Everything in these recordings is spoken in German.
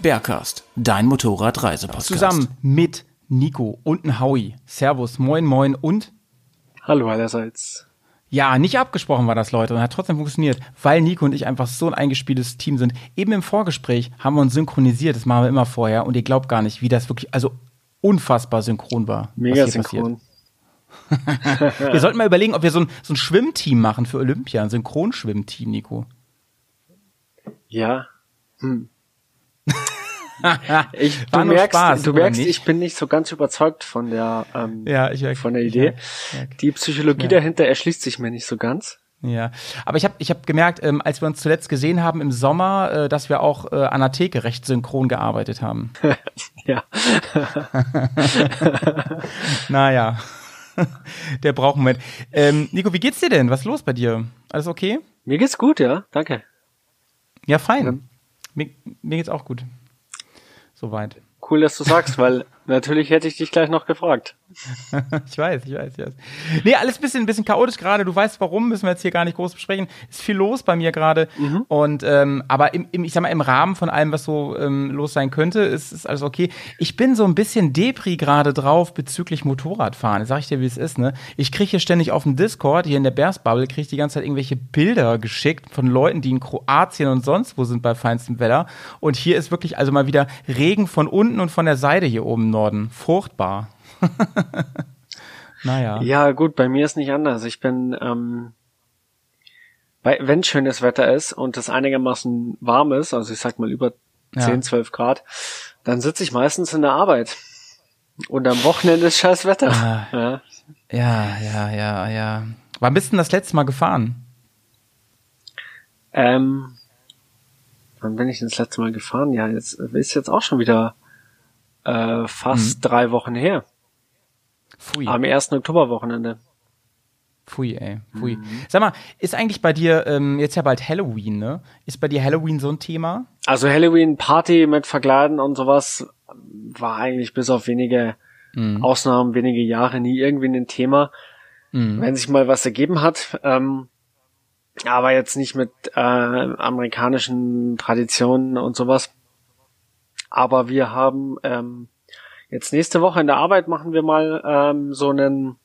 Bergcast, dein Motorradreisepodcast. Zusammen mit Nico und ein Howie. Servus, moin, moin und Hallo allerseits. ja, nicht abgesprochen war das, Leute, und hat trotzdem funktioniert, weil Nico und ich einfach so ein eingespieltes Team sind. Eben im Vorgespräch haben wir uns synchronisiert, das machen wir immer vorher, und ihr glaubt gar nicht, wie das wirklich, also unfassbar synchron war. Mega synchron. passiert. Wir sollten mal überlegen, ob wir so ein, so ein Schwimmteam machen für Olympia, ein Synchronschwimmteam, Nico. Ja. Hm. Ich, du merkst, Spaß, du merkst, ich bin nicht so ganz überzeugt von der, ähm, Ja, ich merk- von der Idee. Die Psychologie dahinter erschließt sich mir nicht so ganz. Ja, aber ich habe ich hab gemerkt, ähm, als wir uns zuletzt gesehen haben im Sommer, äh, dass wir auch äh, an der Theke recht synchron gearbeitet haben. Ja. Naja, der braucht einen Moment. Ähm, Nico, wie geht's dir denn? Was ist los bei dir? Alles okay? Mir geht's gut, ja. Danke. Ja, fein. Mir, mir geht's auch gut. Soweit. Cool, dass du sagst, weil natürlich hätte ich dich gleich noch gefragt. Ich weiß, ich weiß, ich weiß. Nee, alles ein bisschen, ein bisschen chaotisch gerade. Du weißt warum, müssen wir jetzt hier gar nicht groß besprechen. Ist viel los bei mir gerade. Und ähm, aber im, im, ich sag mal, im Rahmen von allem, was so ähm, los sein könnte, ist, ist alles okay. Ich bin so ein bisschen Depri gerade drauf bezüglich Motorradfahren. Sag ich dir, wie es ist, ne? Ich kriege hier ständig auf dem Discord, hier in der Bears Bubble, kriege ich die ganze Zeit irgendwelche Bilder geschickt von Leuten, die in Kroatien und sonst wo sind bei feinstem Wetter. Und hier ist wirklich also mal wieder Regen von unten und von der Seite hier oben im Norden. Furchtbar. naja. Ja, gut, bei mir ist nicht anders. Ich bin, ähm, bei, wenn schönes Wetter ist und es einigermaßen warm ist, also ich sag mal über Ja. 10, 12 Grad, dann sitze ich meistens in der Arbeit. Und am Wochenende ist scheiß Wetter. Ah. Ja. Ja, ja, ja, ja. Wann bist du denn das letzte Mal gefahren? Ähm, wann bin ich denn das letzte Mal gefahren? Ja, jetzt ist jetzt auch schon wieder äh, fast Mhm. drei Wochen her. Pfui. Am ersten Oktoberwochenende. Pfui, ey. Pfui. Mhm. Sag mal, ist eigentlich bei dir, ähm, jetzt ja bald Halloween, ne? Ist bei dir Halloween so ein Thema? Also Halloween Party mit Verkleiden und sowas war eigentlich bis auf wenige Mhm. Ausnahmen, wenige Jahre nie irgendwie ein Thema. Mhm. Wenn sich mal was ergeben hat, ähm, aber jetzt nicht mit äh, amerikanischen Traditionen und sowas. Aber wir haben ähm, jetzt nächste Woche in der Arbeit machen wir mal ähm, so einen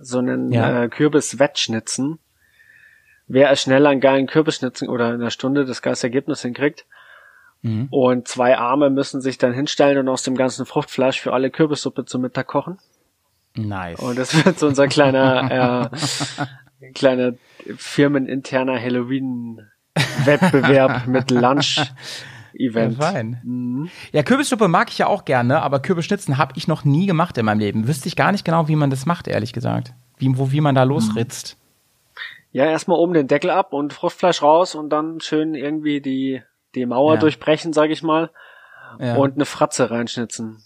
so einen Ja. äh, Kürbis-Wettschnitzen. Wer schnell einen geilen Kürbisschnitzen oder in einer Stunde das geilste Ergebnis hinkriegt. Mhm. Und zwei Arme müssen sich dann hinstellen und aus dem ganzen Fruchtfleisch für alle Kürbissuppe zum Mittag kochen. Nice. Und das wird so unser kleiner, äh, kleiner firmeninterner Halloween-Wettbewerb mit ja, Lunch-Event. fein. Mhm. Ja, Kürbissuppe mag ich ja auch gerne, aber Kürbisschnitzen habe ich noch nie gemacht in meinem Leben. Wüsste ich gar nicht genau, wie man das macht, ehrlich gesagt. Wie, wo, wie man da losritzt. Ja, erstmal oben den Deckel ab und Fruchtfleisch raus und dann schön irgendwie die, die Mauer Ja. durchbrechen, sag ich mal, Ja, und eine Fratze reinschnitzen.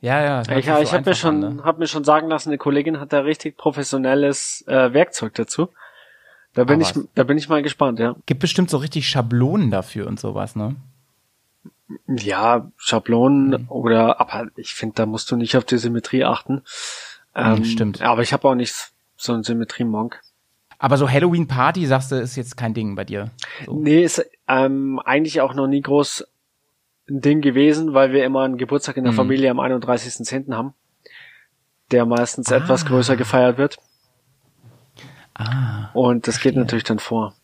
ja. ja Ich, so ich habe mir schon, an, ne? hab mir schon sagen lassen, eine Kollegin hat da richtig professionelles äh, Werkzeug dazu. Da bin Ah, ich, da bin ich mal gespannt, ja. Gibt bestimmt so richtig Schablonen dafür und sowas, ne? Ja, Schablonen Mhm. oder, aber ich finde, da musst du nicht auf die Symmetrie achten. Ähm, Mhm, stimmt. Aber ich habe auch nicht so einen Symmetrie-Monk. Aber so Halloween-Party, sagst du, ist jetzt kein Ding bei dir. So. Nee, ist ähm, eigentlich auch noch nie groß ein Ding gewesen, weil wir immer einen Geburtstag in der Mhm. Familie am 31.10. haben, der meistens etwas Ah. größer gefeiert wird. Ah. Und das geht natürlich dann vor.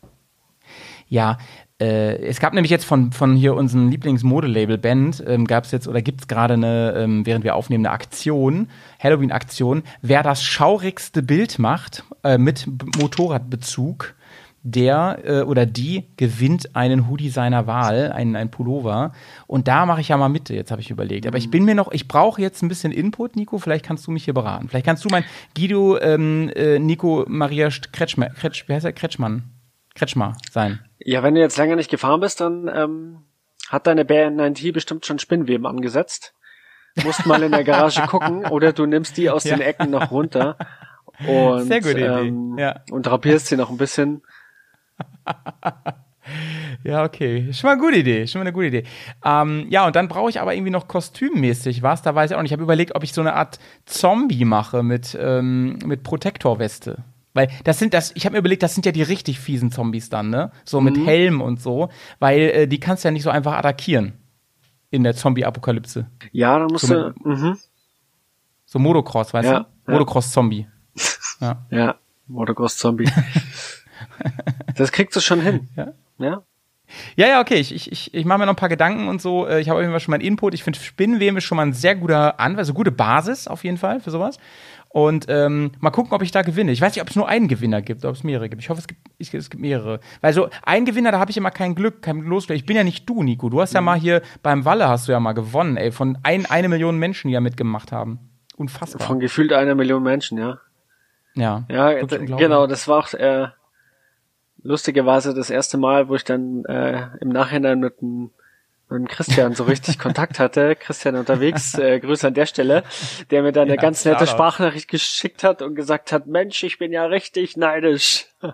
Ja, äh, es gab nämlich jetzt von, von hier unserem Lieblingsmodelabel Band, ähm, gab es jetzt oder gibt es gerade eine, ähm, während wir aufnehmen, eine Aktion, Halloween-Aktion. Wer das schaurigste Bild macht äh, mit B Motorradbezug, der äh, oder die gewinnt einen Hoodie seiner Wahl, einen, einen Pullover. Und da mache ich ja mal mit, jetzt habe ich überlegt. Aber ich bin mir noch, ich brauche jetzt ein bisschen Input, Nico. Vielleicht kannst du mich hier beraten. Vielleicht kannst du mein Guido ähm, äh, Nico Maria Kretschmer, Kretsch, wie heißt er? Kretschmann. Kretschmer sein. Ja, wenn du jetzt länger nicht gefahren bist, dann ähm, hat deine BN9T bestimmt schon Spinnweben angesetzt. Musst mal in der Garage gucken oder du nimmst die aus Ja. den Ecken noch runter und, Sehr gute Idee, ähm, ja. und drapierst sie noch ein bisschen. Ja, okay. Schon mal eine gute Idee. Schon mal eine gute Idee. Ähm, ja, und dann brauche ich aber irgendwie noch kostümmäßig was. Da weiß ich auch nicht. Ich habe überlegt, ob ich so eine Art Zombie mache mit, ähm, mit Protektorweste. Weil das sind das, ich habe mir überlegt, das sind ja die richtig fiesen Zombies dann, ne? So mit Helm und so, weil äh, die kannst du ja nicht so einfach attackieren in der Zombie-Apokalypse. Ja, dann musst So du, mhm, So Motocross, weißt Ja, du? ja. Motocross-Zombie. ja, Motocross Zombie. das kriegst du schon hin. Ja. Ja. Ja, ja, okay. Ich, ich, ich, ich mache mir noch ein paar Gedanken und so. Äh, Ich habe auf jeden Fall schon mal einen Input. Ich finde Spinnenweben ist schon mal ein sehr guter Anwalt, also gute Basis auf jeden Fall für sowas. Und ähm, mal gucken, ob ich da gewinne. Ich weiß nicht, ob es nur einen Gewinner gibt, ob es mehrere gibt. Ich hoffe, es gibt, ich, es gibt mehrere. Weil so ein Gewinner, da habe ich immer kein Glück, kein Losglück. Ich bin ja nicht du, Nico. Du hast ja mal hier beim Walle hast du ja mal gewonnen, ey, von ein, eine Million Menschen, die ja mitgemacht haben. Unfassbar. Von gefühlt einer Million Menschen, ja. ja. Ja, genau, das war auch äh, lustigerweise das erste Mal, wo ich dann äh, im Nachhinein mit dem, mit Christian so richtig Kontakt hatte. Christian unterwegs, äh, Grüße an der Stelle, der mir dann eine Ja, ganz nette. Sprachnachricht geschickt hat und gesagt hat, Mensch, ich bin ja richtig neidisch.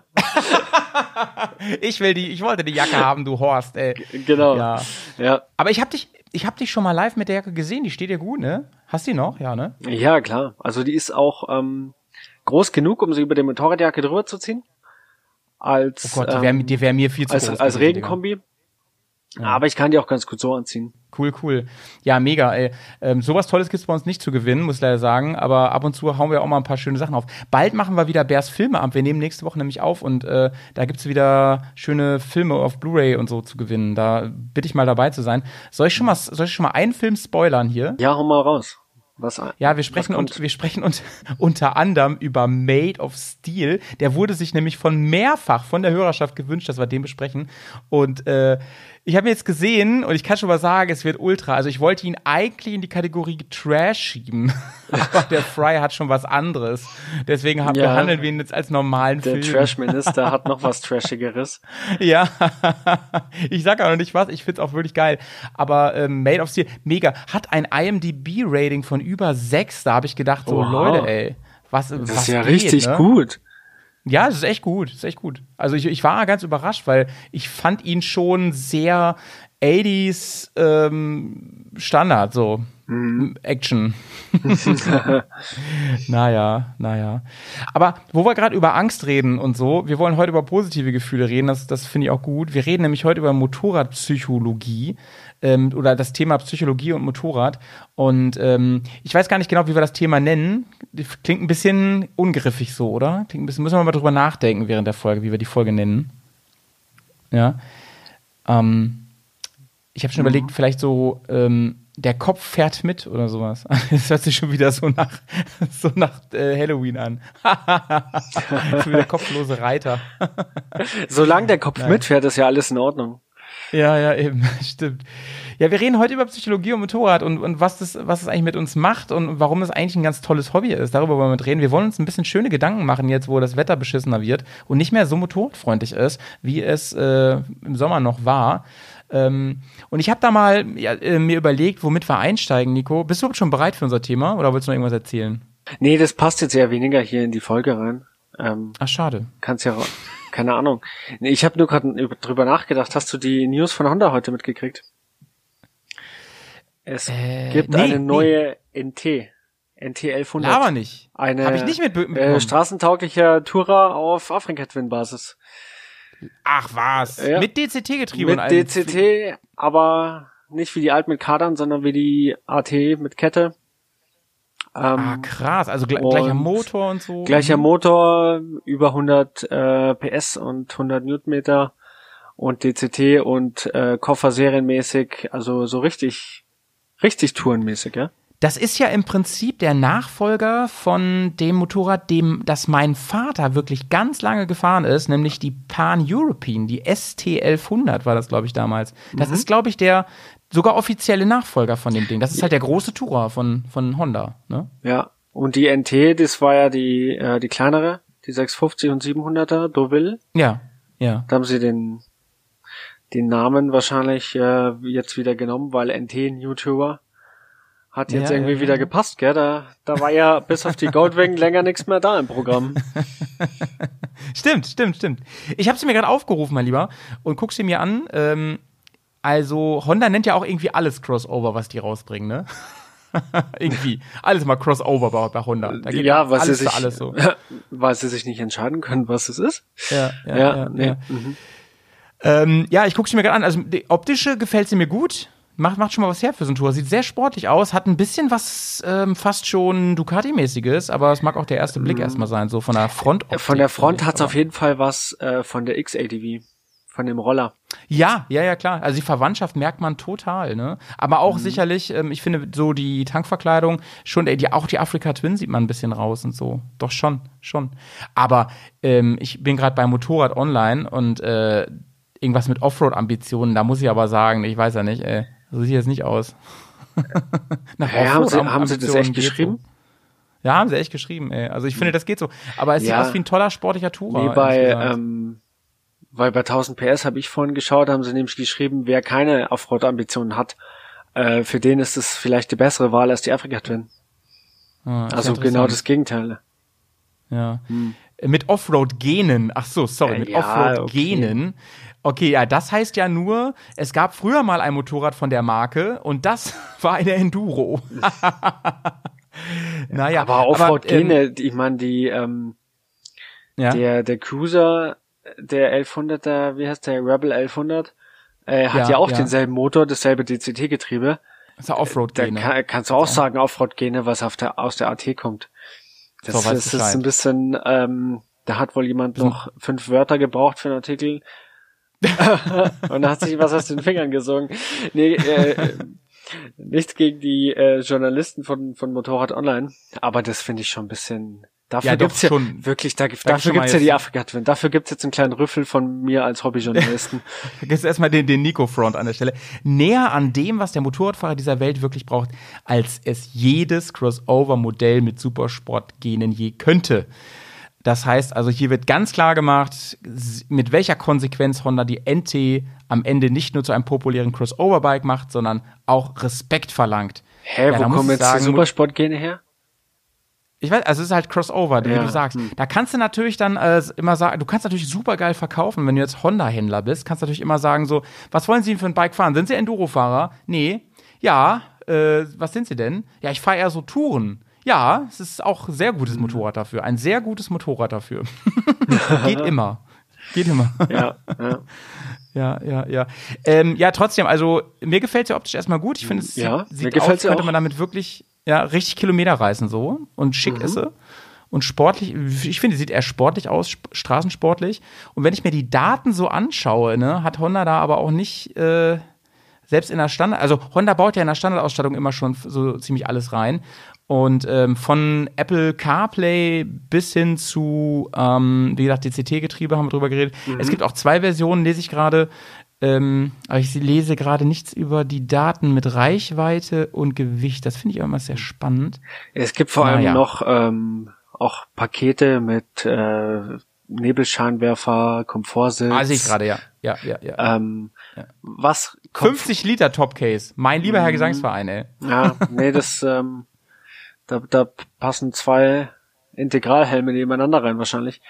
Ich will die, ich wollte die Jacke haben, du Horst, ey. Genau. Ja. Ja, Aber ich habe dich, ich habe dich schon mal live mit der Jacke gesehen. Die steht dir gut, ne? Hast die noch? Ja, ne? ja klar. Also die ist auch ähm, groß genug, um sie über die Motorradjacke drüber zu ziehen. Als, Oh Gott, die wär, ähm, wär mir viel zu als, groß. als gewesen, Regenkombi. Aber ich kann die auch ganz gut so anziehen. Cool, cool. Ja, mega, ey. Ähm, sowas Tolles gibt's bei uns nicht zu gewinnen, muss ich leider sagen. Aber ab und zu hauen wir auch mal ein paar schöne Sachen auf. Bald machen wir wieder Bärs Filmeabend. Wir nehmen nächste Woche nämlich auf und äh, da gibt's wieder schöne Filme auf Blu-ray und so zu gewinnen. Da bitte ich mal dabei zu sein. Soll ich schon mal, soll ich schon mal einen Film spoilern hier? Ja, hau mal raus. Was, Ja, wir sprechen und wir sprechen und, unter anderem über Made of Steel. Der wurde sich nämlich von mehrfach von der Hörerschaft gewünscht, dass wir den besprechen. Und äh, ich habe jetzt gesehen und ich kann schon mal sagen, es wird ultra. Also ich wollte ihn eigentlich in die Kategorie Trash schieben, aber der Fry hat schon was anderes. Deswegen haben, Ja. behandeln wir ihn jetzt als normalen Der Film. Trash-Minister hat noch was Trashigeres. Ja, ich sag auch noch nicht was, ich find's auch wirklich geil. Aber ähm, Made of Steel, mega. Hat ein IMDb-Rating von über sechs. Da habe ich gedacht, so Oha. Leute, ey, was, Das was ist ja geht, richtig ne? gut. Ja, es ist echt gut, ist echt gut. Also ich, ich war ganz überrascht, weil ich fand ihn schon sehr 80s ähm, Standard, so Action. naja, naja. Aber wo wir gerade über Angst reden und so, wir wollen heute über positive Gefühle reden, das, das finde ich auch gut. Wir reden nämlich heute über Motorradpsychologie ähm, oder das Thema Psychologie und Motorrad. Und ähm, ich weiß gar nicht genau, wie wir das Thema nennen. Klingt ein bisschen ungriffig so, oder? Klingt ein bisschen, müssen wir mal drüber nachdenken während der Folge, wie wir die Folge nennen. Ja. Ähm, ich habe schon überlegt, vielleicht so, ähm, der Kopf fährt mit oder sowas. Das hört sich schon wieder so nach, so nach äh, Halloween an. so wie der kopflose Reiter. Solange der Kopf mitfährt, ist ja alles in Ordnung. Ja, ja, eben, stimmt. Ja, wir reden heute über Psychologie und Motorrad und, und was das, was es eigentlich mit uns macht und warum es eigentlich ein ganz tolles Hobby ist. Darüber wollen wir mit reden. Wir wollen uns ein bisschen schöne Gedanken machen jetzt, wo das Wetter beschissener wird und nicht mehr so motorradfreundlich ist, wie es äh, im Sommer noch war. Ähm, und ich habe da mal ja, äh, mir überlegt, womit wir einsteigen, Nico. Bist du überhaupt schon bereit für unser Thema oder willst du noch irgendwas erzählen? Nee, das passt jetzt eher weniger hier in die Folge rein. Ähm, Ach, schade. kannst ja, keine Ahnung. Nee, ich habe nur gerade drüber nachgedacht. Hast du die News von Honda heute mitgekriegt? Es Äh, gibt nee, eine nee. neue NT. NT 1100. Aber nicht. Eine Hab ich nicht mit- äh, mitbekommen. straßentauglicher Tourer auf Afrika-Twin-Basis. Ach was. Ja. Mit DCT-Getriebe Mit DCT, aber nicht wie die alten mit Kadern, sondern wie die AT mit Kette. Ähm, Ah, krass. Also Und gleicher Motor und so. Gleicher Mhm. Motor, über 100 äh, PS und 100 Newtonmeter und DCT und äh, Koffer serienmäßig, also so richtig, richtig tourenmäßig, ja? Das ist ja im Prinzip der Nachfolger von dem Motorrad, dem das mein Vater wirklich ganz lange gefahren ist, nämlich die Pan European, die ST 1100 war das, glaube ich, damals. Das ist, glaube ich, der sogar offizielle Nachfolger von dem Ding. Das ist halt der große Tourer von, von Honda. Ne? Ja. Und die NT, das war ja die, äh, die kleinere, die 650 und 700er Deauville. Ja. Ja. Da haben sie den, den Namen wahrscheinlich äh, jetzt wieder genommen, weil NT, ein YouTuber, hat jetzt Ja, irgendwie ja, wieder ja. gepasst, gell? Da, da war ja bis auf die Goldwing länger nichts mehr da im Programm. Stimmt, stimmt, stimmt. Ich habe sie mir gerade aufgerufen, mein Lieber, und guck sie mir an. Ähm, also Honda nennt ja auch irgendwie alles Crossover, was die rausbringen, ne? irgendwie alles mal Crossover bei, bei Honda. Da geht ja, was sie sich, alles so. weil sie sich nicht entscheiden können, was es ist. Ja, ja, Ja, ja, nee. ja. Mhm. Ähm, ja, ich gucke sie mir gerade an. Also die optische gefällt sie mir gut. Macht, macht schon mal was her für so ein Tour. Sieht sehr sportlich aus, hat ein bisschen was ähm, fast schon Ducati-mäßiges, aber es mag auch der erste Blick erstmal sein, so von der Front. Mhm. Von der Front hat's auf jeden Fall was äh, von der X-ATV, von dem Roller. Ja, ja, ja, klar. Also die Verwandtschaft merkt man total, ne? Aber auch Mhm. sicherlich, ähm, ich finde so die Tankverkleidung, schon, äh, die, auch die Afrika Twin sieht man ein bisschen raus und so. Doch schon, schon. Aber ähm, ich bin gerade bei Motorrad Online und äh, irgendwas mit Offroad-Ambitionen, da muss ich aber sagen, ich weiß ja nicht, ey, so sieht es nicht aus. Nach Ja, haben, sie, haben sie das echt geschrieben? So. Ja, haben sie echt geschrieben, ey. Also ich finde, das geht so. Aber es Ja. sieht aus wie ein toller sportlicher Tourer. Nee, bei, ähm, weil bei 1000 PS habe ich vorhin geschaut, haben sie nämlich geschrieben, wer keine Offroad-Ambitionen hat, äh, für den ist es vielleicht die bessere Wahl als die Afrika Twin. Ah, Also genau das Gegenteil. Ja. Mit Offroad-Genen. Ach so, sorry, Äh, mit ja, Offroad-Genen. Okay. ja, das heißt ja nur, es gab früher mal ein Motorrad von der Marke und das war eine Enduro. naja, aber Offroad-Gene, ähm, ich meine, die, ähm, ja, der, der Cruiser, der 1100er, wie heißt der, Rebel 1100, äh, hat Ja, ja, auch ja. denselben Motor, dasselbe DCT-Getriebe. ist ja Da Offroad-Gene. kann, kannst du auch sagen, Offroad-Gene, was auf der, aus der AT kommt. Das, So, das ist ein bisschen, ähm, da hat wohl jemand noch fünf Wörter gebraucht für einen Artikel. Und da hat sich was aus den Fingern gesungen. Nee, äh, nichts gegen die äh, Journalisten von, von Motorrad Online, aber das finde ich schon ein bisschen. Dafür Ja, gibt's ja schon. wirklich, da, schon dafür gibt's ja die Afrika Twin. Dafür gibt's jetzt einen kleinen Rüffel von mir als Hobbyjournalisten. Jetzt erstmal den, den Nico-Front an der Stelle. Näher an dem, was der Motorradfahrer dieser Welt wirklich braucht, als es jedes Crossover-Modell mit Supersport-Genen je könnte. Das heißt also, hier wird ganz klar gemacht, mit welcher Konsequenz Honda die NT am Ende nicht nur zu einem populären Crossover-Bike macht, sondern auch Respekt verlangt. Hä, Ja, da wo kommen jetzt sagen, die Supersportgene her? Ich weiß, also es ist halt Crossover, wie Ja. du sagst. Hm. Da kannst du natürlich dann äh, immer sagen, du kannst natürlich super geil verkaufen, wenn du jetzt Honda-Händler bist, kannst du natürlich immer sagen so, was wollen Sie denn für ein Bike fahren? Sind Sie Enduro-Fahrer? Nee. Ja, äh, was sind Sie denn? Ja, ich fahre eher so Touren. Ja, es ist auch ein sehr gutes Hm. Motorrad dafür. Ein sehr gutes Motorrad dafür. Geht immer. Geht immer. Ja, ja. Ja, ja, ja. Ähm, ja, trotzdem, also mir gefällt sie optisch erstmal gut. Ich finde, es Ja, sieht, sieht aus, könnte auch. man damit wirklich ja, richtig Kilometer reißen so und schick Mhm. ist sie. Und sportlich, ich finde, sie sieht eher sportlich aus, sp straßensportlich. Und wenn ich mir die Daten so anschaue, ne, hat Honda da aber auch nicht, äh, selbst in der Standard, also Honda baut ja in der Standardausstattung immer schon so ziemlich alles rein. Und ähm, von Apple CarPlay bis hin zu, ähm, wie gesagt, DCT-Getriebe haben wir drüber geredet. Es gibt auch zwei Versionen, lese ich gerade. Ähm, aber ich lese gerade nichts über die Daten mit Reichweite und Gewicht. Das finde ich immer sehr spannend. Es gibt vor allem Naja. noch ähm, auch Pakete mit äh, Nebelscheinwerfer, Komfortsitz. Ah, sehe ich gerade, ja. Ja, ja, ja. Ähm, Was kommt 50 Liter Topcase. Mein lieber Mhm. Herr Gesangsverein, ey. Ja, nee, das ähm, da, da passen zwei Integralhelme nebeneinander rein wahrscheinlich.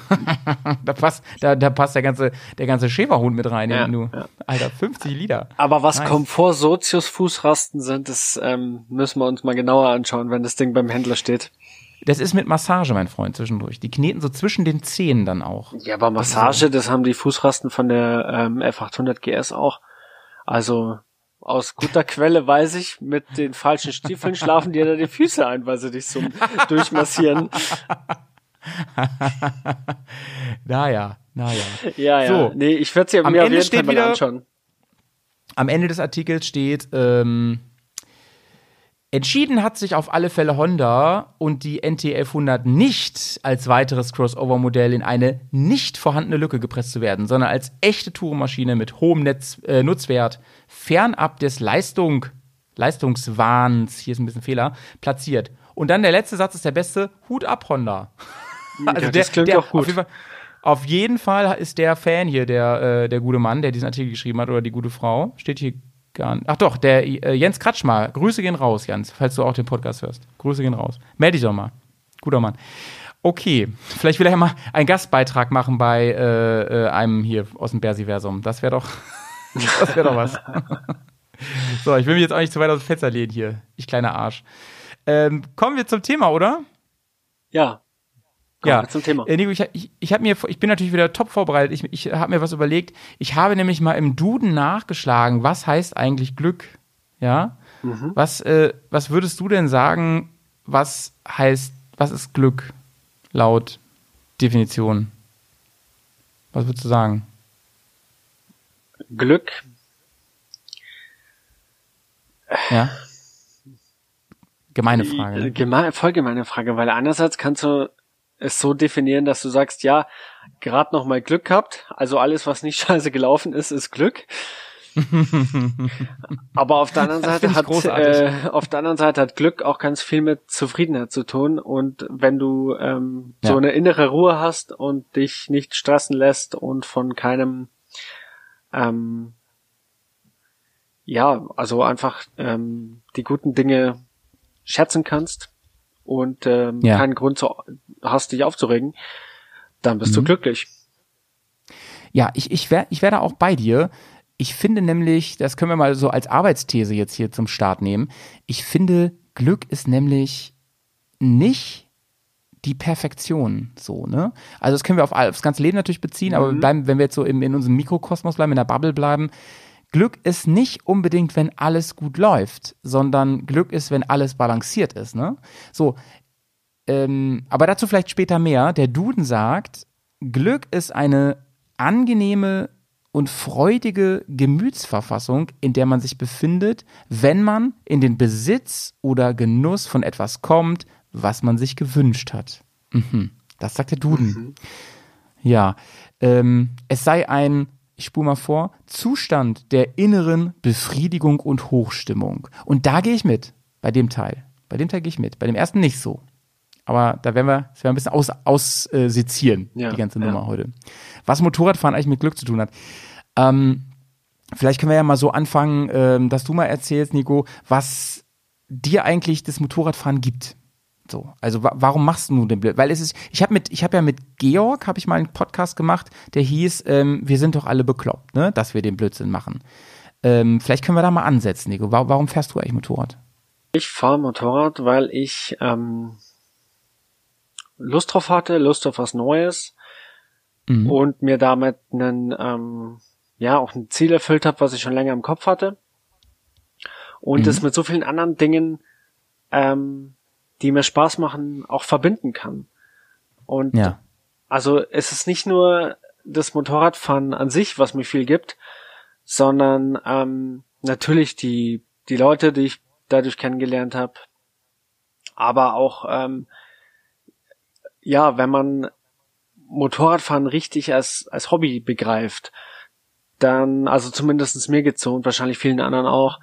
Da passt, da, da passt der ganze, der ganze Schäferhund mit rein, Ja, du. ja. Alter, 50 Liter. Aber was Nice. Komfort Sozius Fußrasten sind, das ähm, müssen wir uns mal genauer anschauen, wenn das Ding beim Händler steht. Das ist mit Massage, mein Freund, zwischendurch. Die kneten so zwischen den Zähnen dann auch. Ja, aber Massage, das haben die Fußrasten von der ähm, F800 GS auch. Also aus guter Quelle weiß ich, mit den falschen Stiefeln schlafen dir da die Füße ein, weil sie dich so durchmassieren. Naja, naja. Ja, ja. So. nee, ich werde sie Am mir auf Ende jeden Fall steht mal wieder- anschauen. Am Ende des Artikels steht, ähm, entschieden hat sich auf alle Fälle Honda und die NT1100 nicht als weiteres Crossover-Modell in eine nicht vorhandene Lücke gepresst zu werden, sondern als echte Tourenmaschine mit hohem Netz, äh, Nutzwert, fernab des Leistung, Leistungswahns, hier ist ein bisschen Fehler, platziert. Und dann der letzte Satz ist der beste, Hut ab, Honda. ja, das klingt auch gut. Auf jeden, Fall, Auf jeden Fall ist der Fan hier, der, äh, der gute Mann, der diesen Artikel geschrieben hat, oder die gute Frau, steht hier gar nicht. Ach doch, der äh, Jens Kratschmar. Grüße gehen raus, Jens, falls du auch den Podcast hörst. Grüße gehen raus. Meld dich doch mal. Guter Mann. Okay, vielleicht will er ja mal einen Gastbeitrag machen bei äh, äh, einem hier aus dem Bersiversum. Das wäre doch, das wäre doch was. so, ich will mich jetzt auch nicht zu weit aus dem Fenster lehnen hier, ich kleiner Arsch. Ähm, kommen wir zum Thema, oder? Ja. Ja, zum Thema. Äh, Nico, ich, ich, ich, hab mir, ich bin natürlich wieder top vorbereitet. Ich, ich habe mir was überlegt. Ich habe nämlich mal im Duden nachgeschlagen, was heißt eigentlich Glück? Ja. Mhm. Was, äh, was würdest du denn sagen, was heißt, was ist Glück laut Definition? Was würdest du sagen? Glück, Ja. Gemeine äh, Frage. geme voll gemeine Frage, weil einerseits kannst du es so definieren, dass du sagst, ja, gerade noch mal Glück gehabt, also alles, was nicht scheiße gelaufen ist, ist Glück. Aber auf der anderen Seite hat äh, auf der anderen Seite hat Glück auch ganz viel mit Zufriedenheit zu tun und wenn du ähm, so Ja. eine innere Ruhe hast und dich nicht stressen lässt und von keinem ähm, ja also einfach ähm, die guten Dinge schätzen kannst und ähm, Ja. keinen Grund zu, hast dich aufzuregen, dann bist du Mhm. glücklich. Ja, ich, ich wäre ich wär da auch bei dir. Ich finde nämlich, das können wir mal so als Arbeitsthese jetzt hier zum Start nehmen. Ich finde, Glück ist nämlich nicht die Perfektion, so, ne? Also, das können wir auf aufs ganze Leben natürlich beziehen, aber wir bleiben, wenn wir jetzt so im, in unserem Mikrokosmos bleiben, in der Bubble bleiben, Glück ist nicht unbedingt, wenn alles gut läuft, sondern Glück ist, wenn alles balanciert ist, ne? So, ähm, aber dazu vielleicht später mehr. Der Duden sagt, Glück ist eine angenehme und freudige Gemütsverfassung, in der man sich befindet, wenn man in den Besitz oder Genuss von etwas kommt, was man sich gewünscht hat. Mhm. Das sagt der Duden. Ja, ähm, es sei ein, ich spule mal vor, Zustand der inneren Befriedigung und Hochstimmung. Und da gehe ich mit, bei dem Teil. Bei dem Teil gehe ich mit. Bei dem ersten nicht so. Aber da werden wir, das werden wir ein bisschen aus, aussezieren, Ja, die ganze ja. Nummer heute. Was Motorradfahren eigentlich mit Glück zu tun hat. Ähm, vielleicht können wir ja mal so anfangen, ähm, dass du mal erzählst, Nico, was dir eigentlich das Motorradfahren gibt. So, also wa warum machst du den Blöd? Weil es ist, ich habe mit, ich habe ja mit Georg habe ich mal einen Podcast gemacht, der hieß, ähm, wir sind doch alle bekloppt, ne, dass wir den Blödsinn machen. Ähm, vielleicht können wir da mal ansetzen, Nico. Wa warum fährst du eigentlich Motorrad? Ich fahre Motorrad, weil ich ähm, Lust drauf hatte, Lust auf was Neues Mhm. und mir damit einen, ähm, ja, auch ein Ziel erfüllt habe, was ich schon länger im Kopf hatte. Und Mhm. es mit so vielen anderen Dingen, ähm, die mir Spaß machen, auch verbinden kann. Und Ja. also es ist nicht nur das Motorradfahren an sich, was mir viel gibt, sondern ähm, natürlich die die Leute, die ich dadurch kennengelernt habe, aber auch ähm, ja, wenn man Motorradfahren richtig als als Hobby begreift, dann also zumindestens mir geht's so und wahrscheinlich vielen anderen auch.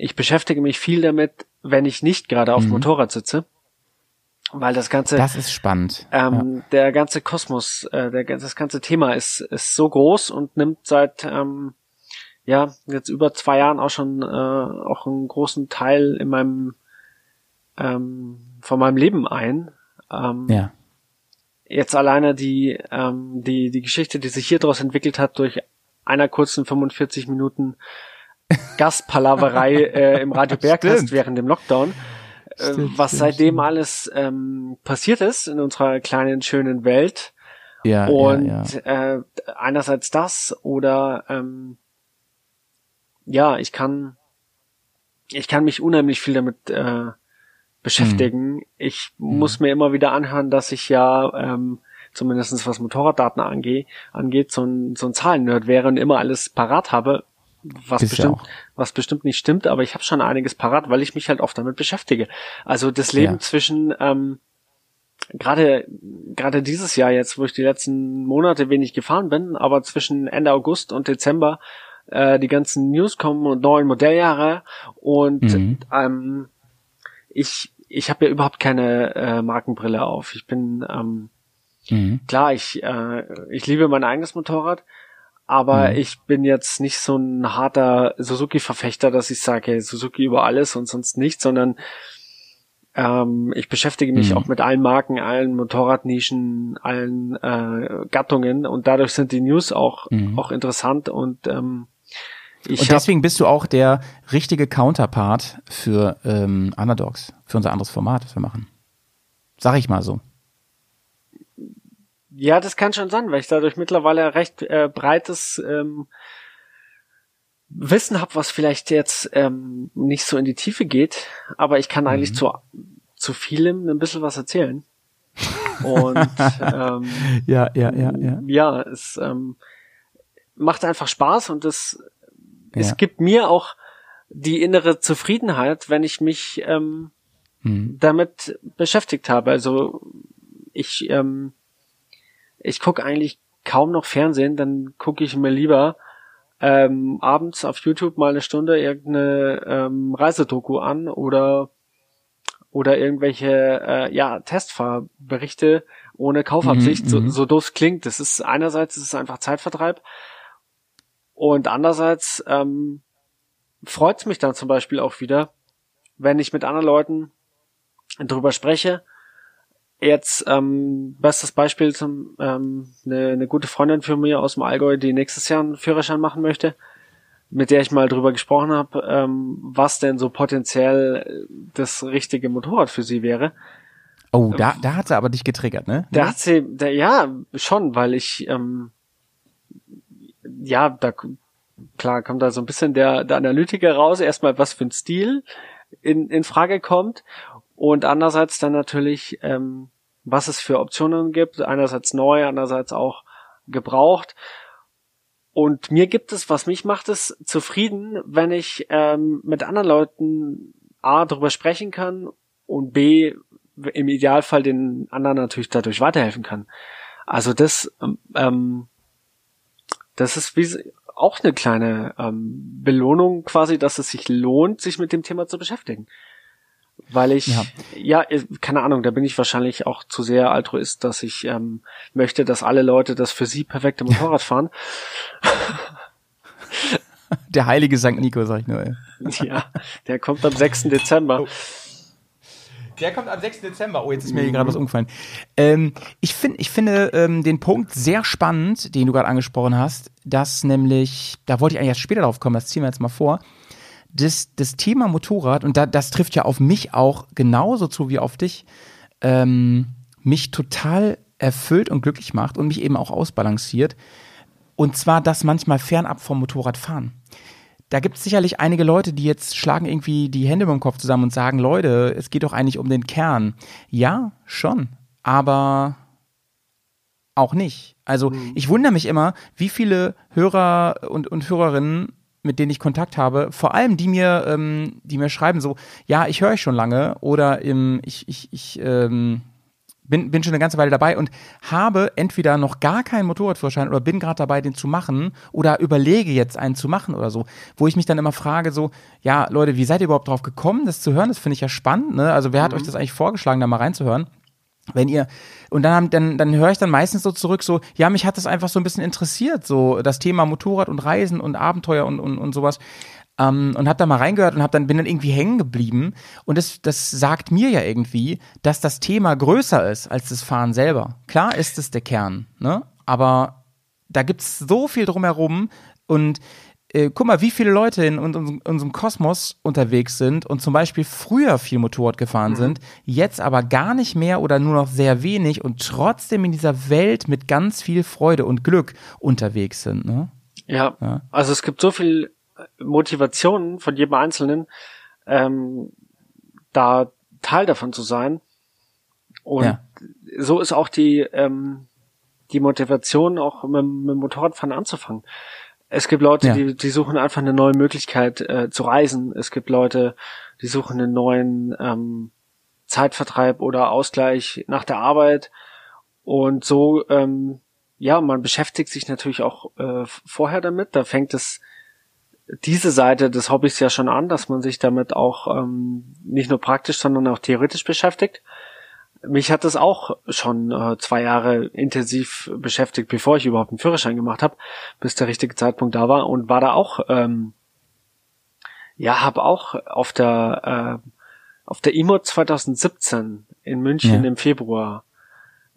Ich beschäftige mich viel damit, wenn ich nicht gerade auf dem Mhm. Motorrad sitze, weil das ganze Das ist spannend. ähm, Der ganze Kosmos, äh, der, das ganze Thema ist, ist so groß und nimmt seit ähm, ja jetzt über zwei Jahren auch schon äh, auch einen großen Teil in meinem ähm, von meinem Leben ein. Ähm, ja. ja. Jetzt alleine die ähm, die die Geschichte, die sich hier daraus entwickelt hat durch einer kurzen 45 Minuten Gastpalaverei äh, im Radio Bergkast während dem Lockdown äh, Stimmt, was stimmt, seitdem stimmt. alles ähm, passiert ist in unserer kleinen schönen Welt. Ja, Und ja, ja. Äh, einerseits das oder ähm, ja, ich kann ich kann mich unheimlich viel damit äh, beschäftigen. Mhm. Ich muss mir immer wieder anhören, dass ich ja ähm, zumindestens was Motorraddaten angeht, angeht, so ein, so ein Zahlennerd wäre und immer alles parat habe, was Bist ja bestimmt, auch. was bestimmt nicht stimmt, aber ich habe schon einiges parat, weil ich mich halt oft damit beschäftige. Also das Leben Ja. zwischen ähm, gerade gerade dieses Jahr jetzt, wo ich die letzten Monate wenig gefahren bin, aber zwischen Ende August und Dezember äh, die ganzen News kommen und neuen Modelljahre und Mhm. ähm, ich ich habe ja überhaupt keine äh, Markenbrille auf. Ich bin ähm, Mhm. Klar, ich, äh, ich liebe mein eigenes Motorrad, aber mhm. ich bin jetzt nicht so ein harter Suzuki-Verfechter, dass ich sage, hey, Suzuki über alles und sonst nichts, sondern ähm, ich beschäftige mich mhm. auch mit allen Marken, allen Motorradnischen, allen äh, Gattungen und dadurch sind die News auch, mhm. auch interessant und ähm, ich und deswegen bist du auch der richtige Counterpart für ähm, Underdogs, für unser anderes Format, das wir machen. Sag ich mal so. Ja, das kann schon sein, weil ich dadurch mittlerweile recht äh, breites ähm, Wissen habe, was vielleicht jetzt ähm, nicht so in die Tiefe geht, aber ich kann eigentlich mhm. zu, zu vielem ein bisschen was erzählen. Und ähm, ja, ja, ja, ja. Ja, es ähm, macht einfach Spaß und es, ja. es gibt mir auch die innere Zufriedenheit, wenn ich mich ähm, mhm. damit beschäftigt habe. Also ich ähm, ich gucke eigentlich kaum noch Fernsehen, dann gucke ich mir lieber ähm, abends auf YouTube mal eine Stunde irgendeine ähm, Reisedoku an oder oder irgendwelche äh, ja Testfahrberichte ohne Kaufabsicht, mhm, so, mhm. so doof klingt. Das ist einerseits ist es einfach Zeitvertreib und andererseits ähm, freut es mich dann zum Beispiel auch wieder, wenn ich mit anderen Leuten drüber spreche Jetzt ähm, bestes Beispiel zum ähm, eine, eine gute Freundin für mir aus dem Allgäu, die nächstes Jahr einen Führerschein machen möchte, mit der ich mal drüber gesprochen habe, ähm, was denn so potenziell das richtige Motorrad für sie wäre. Oh, da, da hat sie aber dich getriggert, ne? Da hat sie, da, ja, schon, weil ich, ähm, ja, da, klar kommt da so ein bisschen der, der Analytiker raus, erstmal was für ein Stil in, in Frage kommt und andererseits dann natürlich, ähm, was es für Optionen gibt, einerseits neu, andererseits auch gebraucht. Und mir gibt es, was mich macht es zufrieden, wenn ich ähm, mit anderen Leuten A darüber sprechen kann und B im Idealfall den anderen natürlich dadurch weiterhelfen kann. Also das, ähm, das ist wie auch eine kleine ähm, Belohnung quasi, dass es sich lohnt, sich mit dem Thema zu beschäftigen weil ich, ja. ja, keine Ahnung, da bin ich wahrscheinlich auch zu sehr altruist, dass ich ähm, möchte, dass alle Leute das für sie perfekte Motorrad fahren. Der heilige St. Nico, sag ich nur. Ey. Ja, der kommt am 6. Dezember. Oh. Der kommt am 6. Dezember. Oh, jetzt ist mir hier gerade was umgefallen. Ähm, ich, find, ich finde ähm, den Punkt sehr spannend, den du gerade angesprochen hast, dass nämlich, da wollte ich eigentlich erst später drauf kommen, das ziehen wir jetzt mal vor, das, das Thema Motorrad, und da, das trifft ja auf mich auch genauso zu wie auf dich, ähm, mich total erfüllt und glücklich macht und mich eben auch ausbalanciert. Und zwar das manchmal fernab vom Motorradfahren. Da gibt es sicherlich einige Leute, die jetzt schlagen irgendwie die Hände über den Kopf zusammen und sagen, Leute, es geht doch eigentlich um den Kern. Ja, schon. Aber auch nicht. Also mhm. ich wundere mich immer, wie viele Hörer und, und Hörerinnen mit denen ich Kontakt habe, vor allem die mir, ähm, die mir schreiben so, ja, ich höre euch schon lange oder im, ich, ich, ich ähm, bin, bin schon eine ganze Weile dabei und habe entweder noch gar keinen Motorradführerschein oder bin gerade dabei, den zu machen oder überlege jetzt einen zu machen oder so, wo ich mich dann immer frage so, ja, Leute, wie seid ihr überhaupt drauf gekommen, das zu hören? Das finde ich ja spannend, ne? Also wer hat mhm. euch das eigentlich vorgeschlagen, da mal reinzuhören? Wenn ihr und dann dann dann höre ich dann meistens so zurück so ja mich hat das einfach so ein bisschen interessiert so das Thema Motorrad und Reisen und Abenteuer und und, und sowas ähm, und habe da mal reingehört und hab dann bin dann irgendwie hängen geblieben. Und das das sagt mir ja irgendwie dass das Thema größer ist als das Fahren selber. Klar ist es der Kern ne? Aber da gibt's so viel drumherum und äh, guck mal, wie viele Leute in, in, in, unserem Kosmos unterwegs sind und zum Beispiel früher viel Motorrad gefahren mhm. sind, jetzt aber gar nicht mehr oder nur noch sehr wenig und trotzdem in dieser Welt mit ganz viel Freude und Glück unterwegs sind. Ne? Ja, ja. also es gibt so viel Motivation von jedem Einzelnen, ähm, da Teil davon zu sein. Und ja. so ist auch die, ähm, die Motivation, auch mit, mit Motorradfahren anzufangen. Es gibt Leute, ja. die, die suchen einfach eine neue Möglichkeit äh, zu reisen. Es gibt Leute, die suchen einen neuen ähm, Zeitvertreib oder Ausgleich nach der Arbeit. Und so, ähm, ja, man beschäftigt sich natürlich auch äh, vorher damit. Da fängt es diese Seite des Hobbys ja schon an, dass man sich damit auch ähm, nicht nur praktisch, sondern auch theoretisch beschäftigt. Mich hat das auch schon äh, zwei Jahre intensiv beschäftigt, bevor ich überhaupt einen Führerschein gemacht habe, bis der richtige Zeitpunkt da war und war da auch, ähm, ja, habe auch auf der äh, auf der IMO 2017 in München ja. im Februar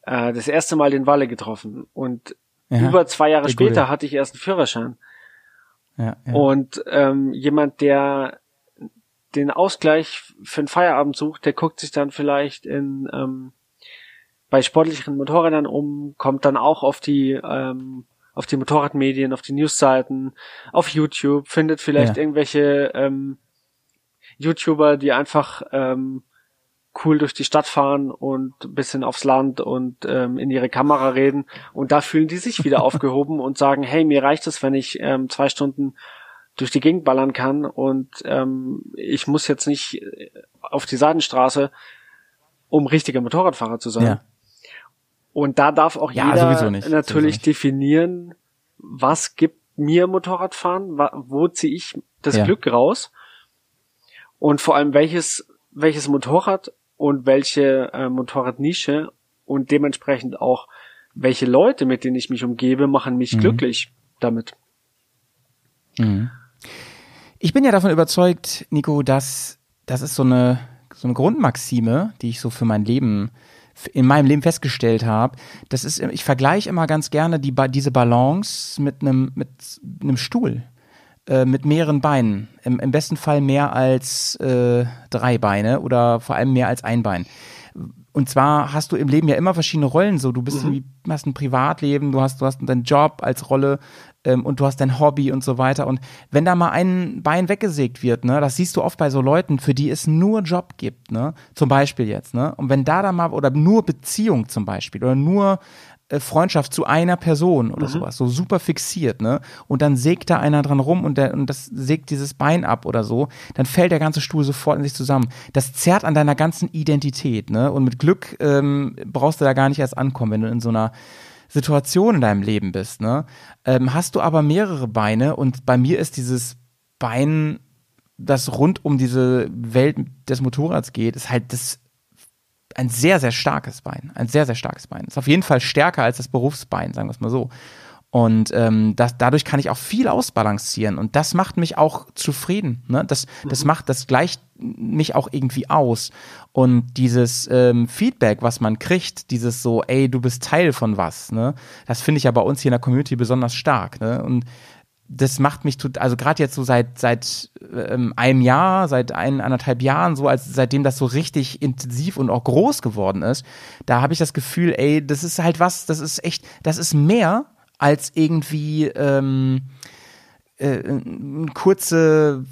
äh, das erste Mal den Walle getroffen und ja, über zwei Jahre später gute. hatte ich erst einen Führerschein. Ja, ja. Und ähm, jemand, der den Ausgleich für den Feierabend sucht, der guckt sich dann vielleicht in ähm, bei sportlichen Motorrädern um, kommt dann auch auf die ähm, auf die Motorradmedien, auf die Newsseiten, auf YouTube, findet vielleicht ja. irgendwelche ähm, YouTuber, die einfach ähm, cool durch die Stadt fahren und bisschen aufs Land und ähm, in ihre Kamera reden und da fühlen die sich wieder aufgehoben und sagen, hey, mir reicht es, wenn ich ähm, zwei Stunden durch die Gegend ballern kann und ähm, ich muss jetzt nicht äh, auf die Seitenstraße, um richtiger Motorradfahrer zu sein. Ja. Und da darf auch ja, jeder natürlich definieren, was gibt mir Motorradfahren, wo ziehe ich das ja. Glück raus und vor allem welches welches Motorrad und welche äh, Motorradnische und dementsprechend auch welche Leute, mit denen ich mich umgebe, machen mich mhm. glücklich damit. Mhm. Ich bin ja davon überzeugt, Nico, dass das ist so eine, so eine Grundmaxime, die ich so für mein Leben in meinem Leben festgestellt habe, das ist, ich vergleiche immer ganz gerne die, diese Balance mit einem, mit einem Stuhl, äh, mit mehreren Beinen. Im, Im, besten Fall mehr als äh, drei Beine oder vor allem mehr als ein Bein. Und zwar hast du im Leben ja immer verschiedene Rollen. So, du bist mhm. hast ein Privatleben, du hast, du hast deinen Job als Rolle, ähm, und du hast dein Hobby und so weiter. Und wenn da mal ein Bein weggesägt wird, ne, das siehst du oft bei so Leuten, für die es nur Job gibt, ne, zum Beispiel jetzt, ne, und wenn da dann mal, oder nur Beziehung zum Beispiel, oder nur Freundschaft zu einer Person oder mhm. sowas, so super fixiert, ne? Und dann sägt da einer dran rum und, der, und das sägt dieses Bein ab oder so, dann fällt der ganze Stuhl sofort in sich zusammen. Das zerrt an deiner ganzen Identität, ne? Und mit Glück ähm, brauchst du da gar nicht erst ankommen, wenn du in so einer Situation in deinem Leben bist, ne? Ähm, hast du aber mehrere Beine und bei mir ist dieses Bein, das rund um diese Welt des Motorrads geht, ist halt das ein sehr, sehr starkes Bein. Ein sehr, sehr starkes Bein. Ist auf jeden Fall stärker als das Berufsbein, sagen wir es mal so. Und ähm, das, dadurch kann ich auch viel ausbalancieren und das macht mich auch zufrieden. Ne? Das, das mhm. macht, das gleicht mich auch irgendwie aus. Und dieses ähm, Feedback, was man kriegt, dieses so, ey, du bist Teil von was, ne? Das finde ich ja bei uns hier in der Community besonders stark. Ne? Und das macht mich, also gerade jetzt so seit seit ähm, einem Jahr, seit ein, anderthalb Jahren, so als seitdem das so richtig intensiv und auch groß geworden ist, da habe ich das Gefühl, ey, das ist halt was, das ist echt, das ist mehr als irgendwie ähm, äh, eine kurze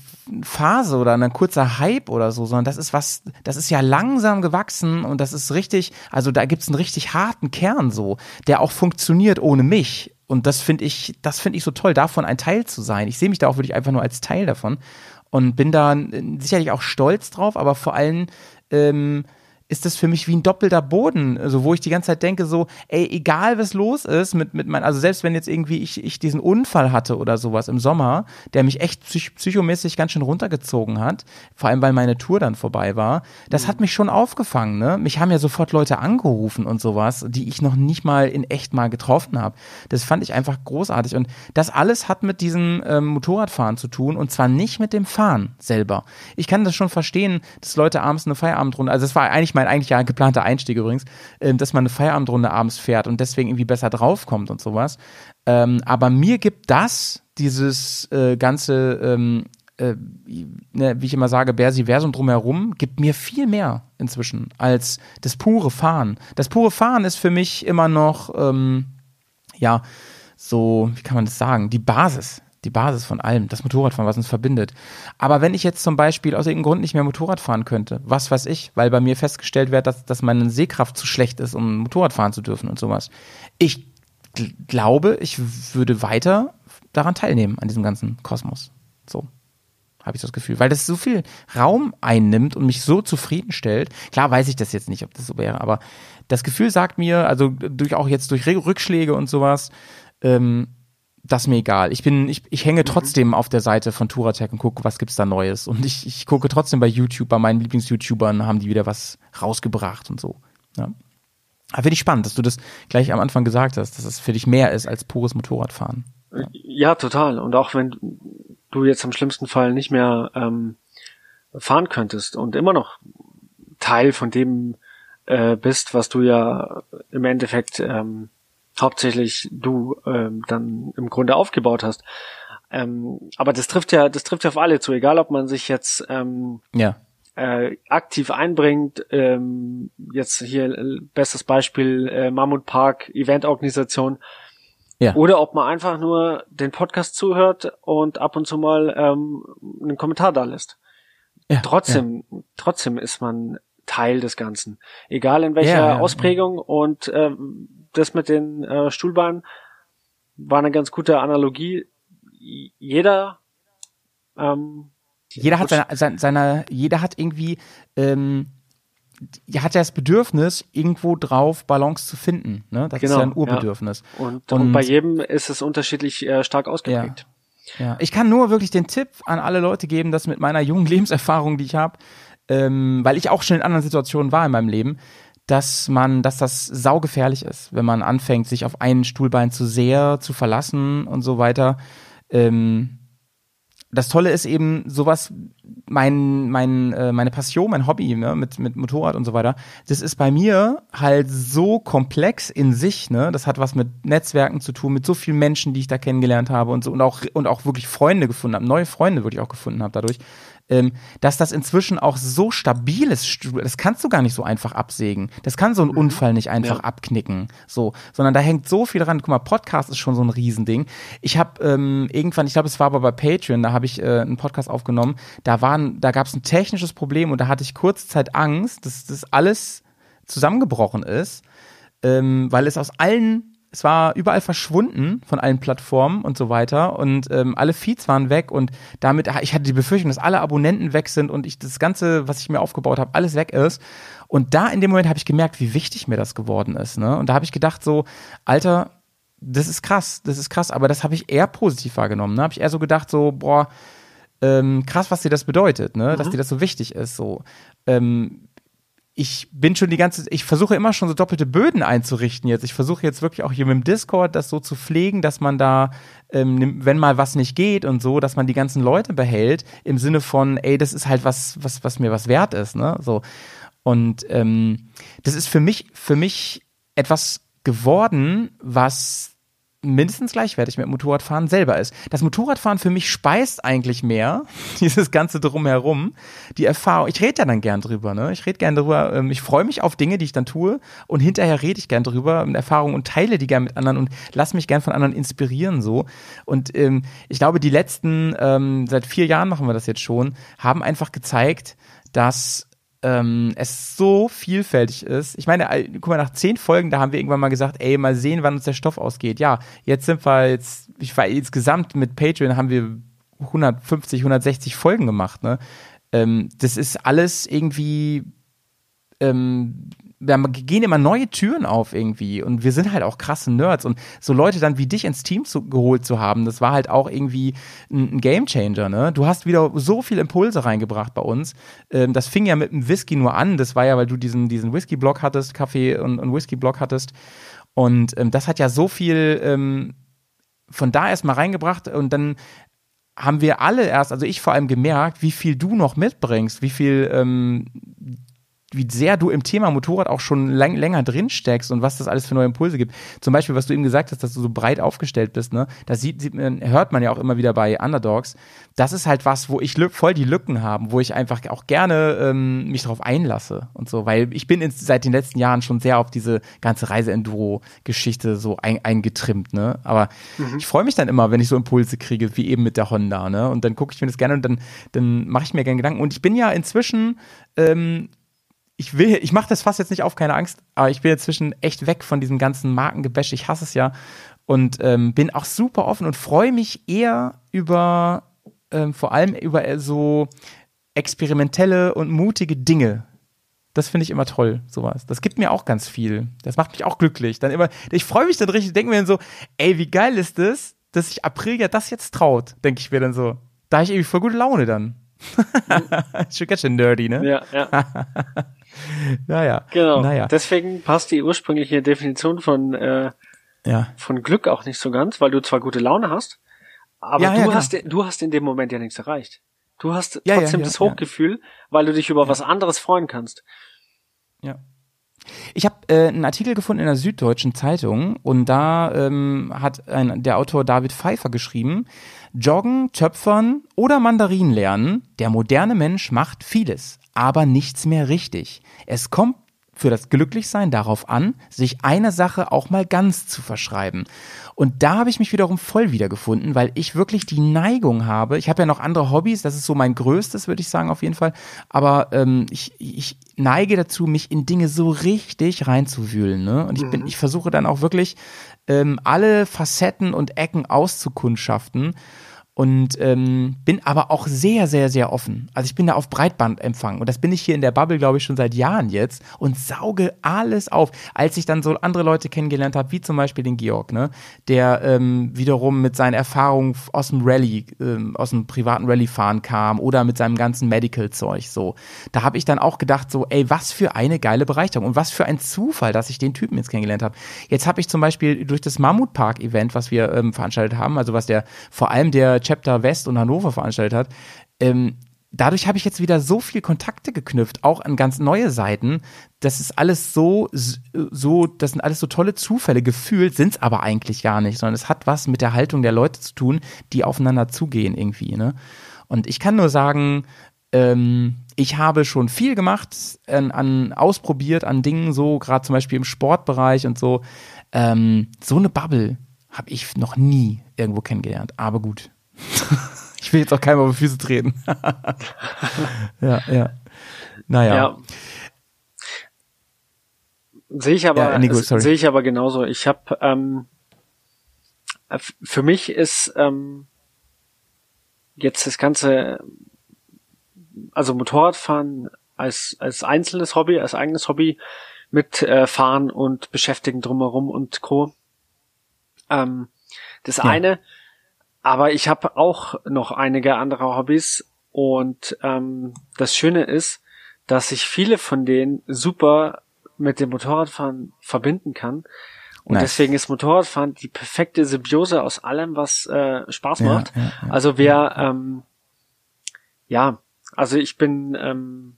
Phase oder ein kurzer Hype oder so, sondern das ist was, das ist ja langsam gewachsen und das ist richtig, also da gibt's einen richtig harten Kern so, der auch funktioniert ohne mich. Und das finde ich, das finde ich so toll, davon ein Teil zu sein. Ich sehe mich da auch wirklich einfach nur als Teil davon und bin da sicherlich auch stolz drauf, aber vor allem ähm, ist das für mich wie ein doppelter Boden, also wo ich die ganze Zeit denke so, ey, egal was los ist mit mit mein, also selbst wenn jetzt irgendwie ich ich diesen Unfall hatte oder sowas im Sommer, der mich echt psych psychomäßig ganz schön runtergezogen hat, vor allem weil meine Tour dann vorbei war, das mhm. hat mich schon aufgefangen, ne? Mich haben ja sofort Leute angerufen und sowas, die ich noch nicht mal in echt mal getroffen habe. Das fand ich einfach großartig und das alles hat mit diesem ähm, Motorradfahren zu tun und zwar nicht mit dem Fahren selber. Ich kann das schon verstehen, dass Leute abends eine Feierabendrunde, also das war eigentlich mein mein eigentlich ja geplanter Einstieg übrigens, äh, dass man eine Feierabendrunde abends fährt und deswegen irgendwie besser draufkommt und sowas. Ähm, aber mir gibt das, dieses äh, ganze, ähm, äh, ne, wie ich immer sage, Bersiversum drumherum, gibt mir viel mehr inzwischen als das pure Fahren. Das pure Fahren ist für mich immer noch, ähm, ja, so, wie kann man das sagen, die Basis die Basis von allem, das Motorradfahren, was uns verbindet. Aber wenn ich jetzt zum Beispiel aus irgendeinem Grund nicht mehr Motorrad fahren könnte, was weiß ich, weil bei mir festgestellt wird, dass, dass meine Sehkraft zu schlecht ist, um Motorrad fahren zu dürfen und sowas. Ich glaube, ich würde weiter daran teilnehmen, an diesem ganzen Kosmos. So habe ich das Gefühl, weil das so viel Raum einnimmt und mich so zufriedenstellt. Klar weiß ich das jetzt nicht, ob das so wäre, aber das Gefühl sagt mir, also durch auch jetzt durch Rückschläge und sowas, ähm, das ist mir egal. Ich bin, ich, ich hänge mhm. trotzdem auf der Seite von Touratech und gucke, was gibt's da Neues. Und ich, ich gucke trotzdem bei YouTube, bei meinen Lieblings-YouTubern haben die wieder was rausgebracht und so. Ja. Aber finde ich spannend, dass du das gleich am Anfang gesagt hast, dass es für dich mehr ist als pures Motorradfahren. Ja. ja, total. Und auch wenn du jetzt im schlimmsten Fall nicht mehr ähm, fahren könntest und immer noch Teil von dem äh, bist, was du ja im Endeffekt ähm, hauptsächlich du ähm, dann im Grunde aufgebaut hast. Ähm, aber das trifft ja, das trifft ja auf alle zu, egal ob man sich jetzt ähm, ja. äh, aktiv einbringt. Ähm, jetzt hier äh, bestes Beispiel äh, Mammut Park Eventorganisation. Ja. Oder ob man einfach nur den Podcast zuhört und ab und zu mal ähm, einen Kommentar da lässt. Ja, trotzdem, ja. trotzdem ist man Teil des Ganzen. Egal in welcher Ausprägung und ähm, das mit den äh, Stuhlbeinen war eine ganz gute Analogie. Jeder ähm, Jeder hat seine, seine, seine jeder hat irgendwie, ähm, hat ja das Bedürfnis, irgendwo drauf Balance zu finden. Ne? Das ist Genau, ja ein Urbedürfnis. und, und, Und- bei jedem ist es unterschiedlich äh, stark ausgeprägt. Ja, ich kann nur wirklich den Tipp an alle Leute geben, dass mit meiner jungen Lebenserfahrung, die ich habe, ähm, weil ich auch schon in anderen Situationen war in meinem Leben, dass man, dass das saugefährlich ist, wenn man anfängt, sich auf ein Stuhlbein zu sehr zu verlassen und so weiter. Ähm, das Tolle ist eben sowas, mein, mein, äh, meine Passion, mein Hobby ne, mit, mit Motorrad und so weiter, das ist bei mir halt so komplex in sich, ne? Das hat was mit Netzwerken zu tun, mit so vielen Menschen, die ich da kennengelernt habe und so und auch, und auch wirklich Freunde gefunden habe, neue Freunde wirklich auch gefunden habe dadurch, dass das inzwischen auch so stabil ist, das kannst du gar nicht so einfach absägen. Das kann so ein Unfall nicht einfach Ja. abknicken, so, sondern da hängt so viel dran. Guck mal, Podcast ist schon so ein Riesending. Ich habe ähm, irgendwann, ich glaube, es war aber bei Patreon, da habe ich äh, einen Podcast aufgenommen. Da waren, da gab es ein technisches Problem und da hatte ich kurze Zeit Angst, dass das alles zusammengebrochen ist, ähm, weil es aus allen es war überall verschwunden von allen Plattformen und so weiter und ähm, alle Feeds waren weg und damit ich hatte die Befürchtung, dass alle Abonnenten weg sind und ich das ganze, was ich mir aufgebaut habe, alles weg ist und da in dem Moment habe ich gemerkt, wie wichtig mir das geworden ist, ne? Und da habe ich gedacht so, Alter, das ist krass, das ist krass, aber das habe ich eher positiv wahrgenommen, ne? Habe ich eher so gedacht so, boah, ähm, krass, was dir das bedeutet, ne? Dass dir das so wichtig ist, so. Ähm, ich bin schon die ganze, ich versuche immer schon so doppelte Böden einzurichten jetzt. Ich versuche jetzt wirklich auch hier mit dem Discord das so zu pflegen, dass man da, ähm, wenn mal was nicht geht und so, dass man die ganzen Leute behält im Sinne von, ey, das ist halt was, was, was mir was wert ist, ne? So. Und ähm, das ist für mich, für mich etwas geworden, was mindestens gleichwertig mit Motorradfahren selber ist. Das Motorradfahren für mich speist eigentlich mehr, dieses ganze drumherum, die Erfahrung. Ich rede ja dann gern drüber, ne? Ich rede gern drüber, ähm, ich freue mich auf Dinge, die ich dann tue und hinterher rede ich gern drüber mit Erfahrungen und teile die gern mit anderen und lass mich gern von anderen inspirieren so. Und ähm, ich glaube, die letzten, ähm, seit vier Jahren machen wir das jetzt schon, haben einfach gezeigt, dass ähm, es so vielfältig ist. Ich meine, guck mal, nach zehn Folgen, da haben wir irgendwann mal gesagt, ey, mal sehen, wann uns der Stoff ausgeht. Ja, jetzt sind wir jetzt, ich war insgesamt mit Patreon haben wir 150, 160 Folgen gemacht, ne? Ähm, das ist alles irgendwie, ähm, haben- gehen immer neue Türen auf irgendwie. Und wir sind halt auch krasse Nerds. Und so Leute dann wie dich ins Team zu, geholt zu haben, das war halt auch irgendwie ein, ein Gamechanger, ne? Du hast wieder so viel Impulse reingebracht bei uns. Ähm, das fing ja mit dem Whisky nur an, das war ja, weil du diesen, diesen Whisky-Blog hattest, Kaffee und, und Whisky-Blog hattest. Und ähm, das hat ja so viel ähm, von da erstmal reingebracht. Und dann haben wir alle erst, also ich vor allem gemerkt, wie viel du noch mitbringst, wie viel, ähm, wie sehr du im Thema Motorrad auch schon lang, länger drin steckst und was das alles für neue Impulse gibt. Zum Beispiel, was du eben gesagt hast, dass du so breit aufgestellt bist, ne? Das sieht, sieht man, hört man ja auch immer wieder bei Underdogs. Das ist halt was, wo ich voll die Lücken habe, wo ich einfach auch gerne ähm, mich darauf einlasse und so, weil ich bin in, seit den letzten Jahren schon sehr auf diese ganze Reise-Enduro-Geschichte so ein, eingetrimmt, ne? Aber ich freue mich dann immer, wenn ich so Impulse kriege, wie eben mit der Honda, ne? Und dann gucke ich mir das gerne und dann, dann mache ich mir gerne Gedanken. Und ich bin ja inzwischen ähm, ich will, ich mache das fast jetzt nicht auf, keine Angst, aber ich bin inzwischen echt weg von diesem ganzen Markengebäsch. Ich hasse es ja und ähm, bin auch super offen und freue mich eher über, ähm, vor allem über äh, so experimentelle und mutige Dinge. Das finde ich immer toll, sowas. Das gibt mir auch ganz viel. Das macht mich auch glücklich. Dann immer, ich freue mich dann richtig, denke mir dann so, ey, wie geil ist das, dass sich April ja das jetzt traut, denke ich mir dann so. Da habe ich irgendwie voll gute Laune dann. Schon ganz schön nerdy, ne? Ja, ja. Naja. Genau. Naja. Deswegen passt die ursprüngliche Definition von, äh, Ja. von Glück auch nicht so ganz, weil du zwar gute Laune hast, aber Ja, du ja, hast, du hast in dem Moment ja nichts erreicht. Du hast trotzdem das. Hochgefühl, weil du dich über was anderes freuen kannst. Ja. Ich habe äh, einen Artikel gefunden in der Süddeutschen Zeitung und da ähm, hat ein, der Autor David Pfeiffer geschrieben, Joggen, Töpfern oder Mandarinen lernen, der moderne Mensch macht vieles, aber nichts mehr richtig. Es kommt für das Glücklichsein darauf an, sich einer Sache auch mal ganz zu verschreiben. Und da habe ich mich wiederum voll wiedergefunden, weil ich wirklich die Neigung habe. Ich habe ja noch andere Hobbys, das ist so mein größtes, würde ich sagen, auf jeden Fall. Aber ähm, ich, ich neige dazu, mich in Dinge so richtig reinzuwühlen. Ne? Und ich bin, ich versuche dann auch wirklich ähm, alle Facetten und Ecken auszukundschaften. Und ähm, bin aber auch sehr, sehr, sehr offen. Also ich bin da auf Breitbandempfang. Und das bin ich hier in der Bubble, glaube ich, schon seit Jahren jetzt und sauge alles auf. Als ich dann so andere Leute kennengelernt habe, wie zum Beispiel den Georg, ne, der ähm, wiederum mit seinen Erfahrungen aus dem Rallye, ähm, aus dem privaten Rallye-Fahren kam oder mit seinem ganzen Medical-Zeug so. Da habe ich dann auch gedacht, so, ey, was für eine geile Bereicherung und was für ein Zufall, dass ich den Typen jetzt kennengelernt habe. Jetzt habe ich zum Beispiel durch das Mammutpark-Event, was wir ähm, veranstaltet haben, also was der vor allem der Chapter West und Hannover veranstaltet hat, ähm, dadurch habe ich jetzt wieder so viel Kontakte geknüpft, auch an ganz neue Seiten. Das ist alles so, so, das sind alles so tolle Zufälle. Gefühlt sind es aber eigentlich gar nicht, sondern es hat was mit der Haltung der Leute zu tun, die aufeinander zugehen irgendwie. Ne? Und ich kann nur sagen, ähm, ich habe schon viel gemacht, an, an ausprobiert, an Dingen so, gerade zum Beispiel im Sportbereich und so. Ähm, so eine Bubble habe ich noch nie irgendwo kennengelernt. Aber gut. ich will jetzt auch keinem auf die Füße treten. ja, ja. Naja. Ja. Sehe ich aber, Ja, sorry. sehe ich aber genauso. Ich habe, ähm, für mich ist ähm, jetzt das ganze, also Motorradfahren als als einzelnes Hobby, als eigenes Hobby mit äh, Fahren und Beschäftigen drumherum und Co. Ähm, das eine, aber ich habe auch noch einige andere Hobbys und ähm, das Schöne ist, dass ich viele von denen super mit dem Motorradfahren verbinden kann. Und Nice. deswegen ist Motorradfahren die perfekte Symbiose aus allem, was äh, Spaß macht. ja, ja. also wer, ähm, ja, also ich bin, ähm,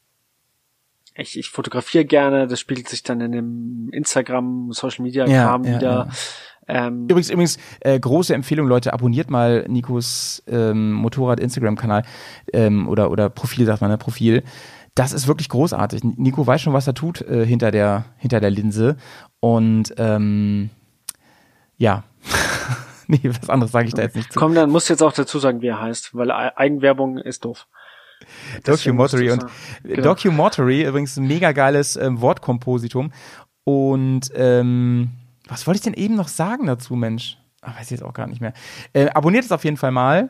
ich, ich fotografiere gerne, das spiegelt sich dann in dem Instagram, Social Media Kram ja, wieder. Ähm, Übrigens, übrigens, äh, große Empfehlung, Leute, abonniert mal Nikos ähm, Motorrad-Instagram-Kanal ähm, oder, oder Profil, sagt man, ne? Profil. Das ist wirklich großartig. Nico weiß schon, was er tut äh, hinter, der, hinter der Linse. Und ähm, ja. nee, was anderes sage ich da jetzt nicht zu. Komm, dann musst du jetzt auch dazu sagen, wie er heißt, weil Ei- Eigenwerbung ist doof. Documentary und. Genau. Documentary, übrigens ein mega geiles ähm, Wortkompositum. Und ähm, was wollte ich denn eben noch sagen dazu, Mensch? Ach, weiß ich jetzt auch gar nicht mehr. Äh, abonniert es auf jeden Fall mal.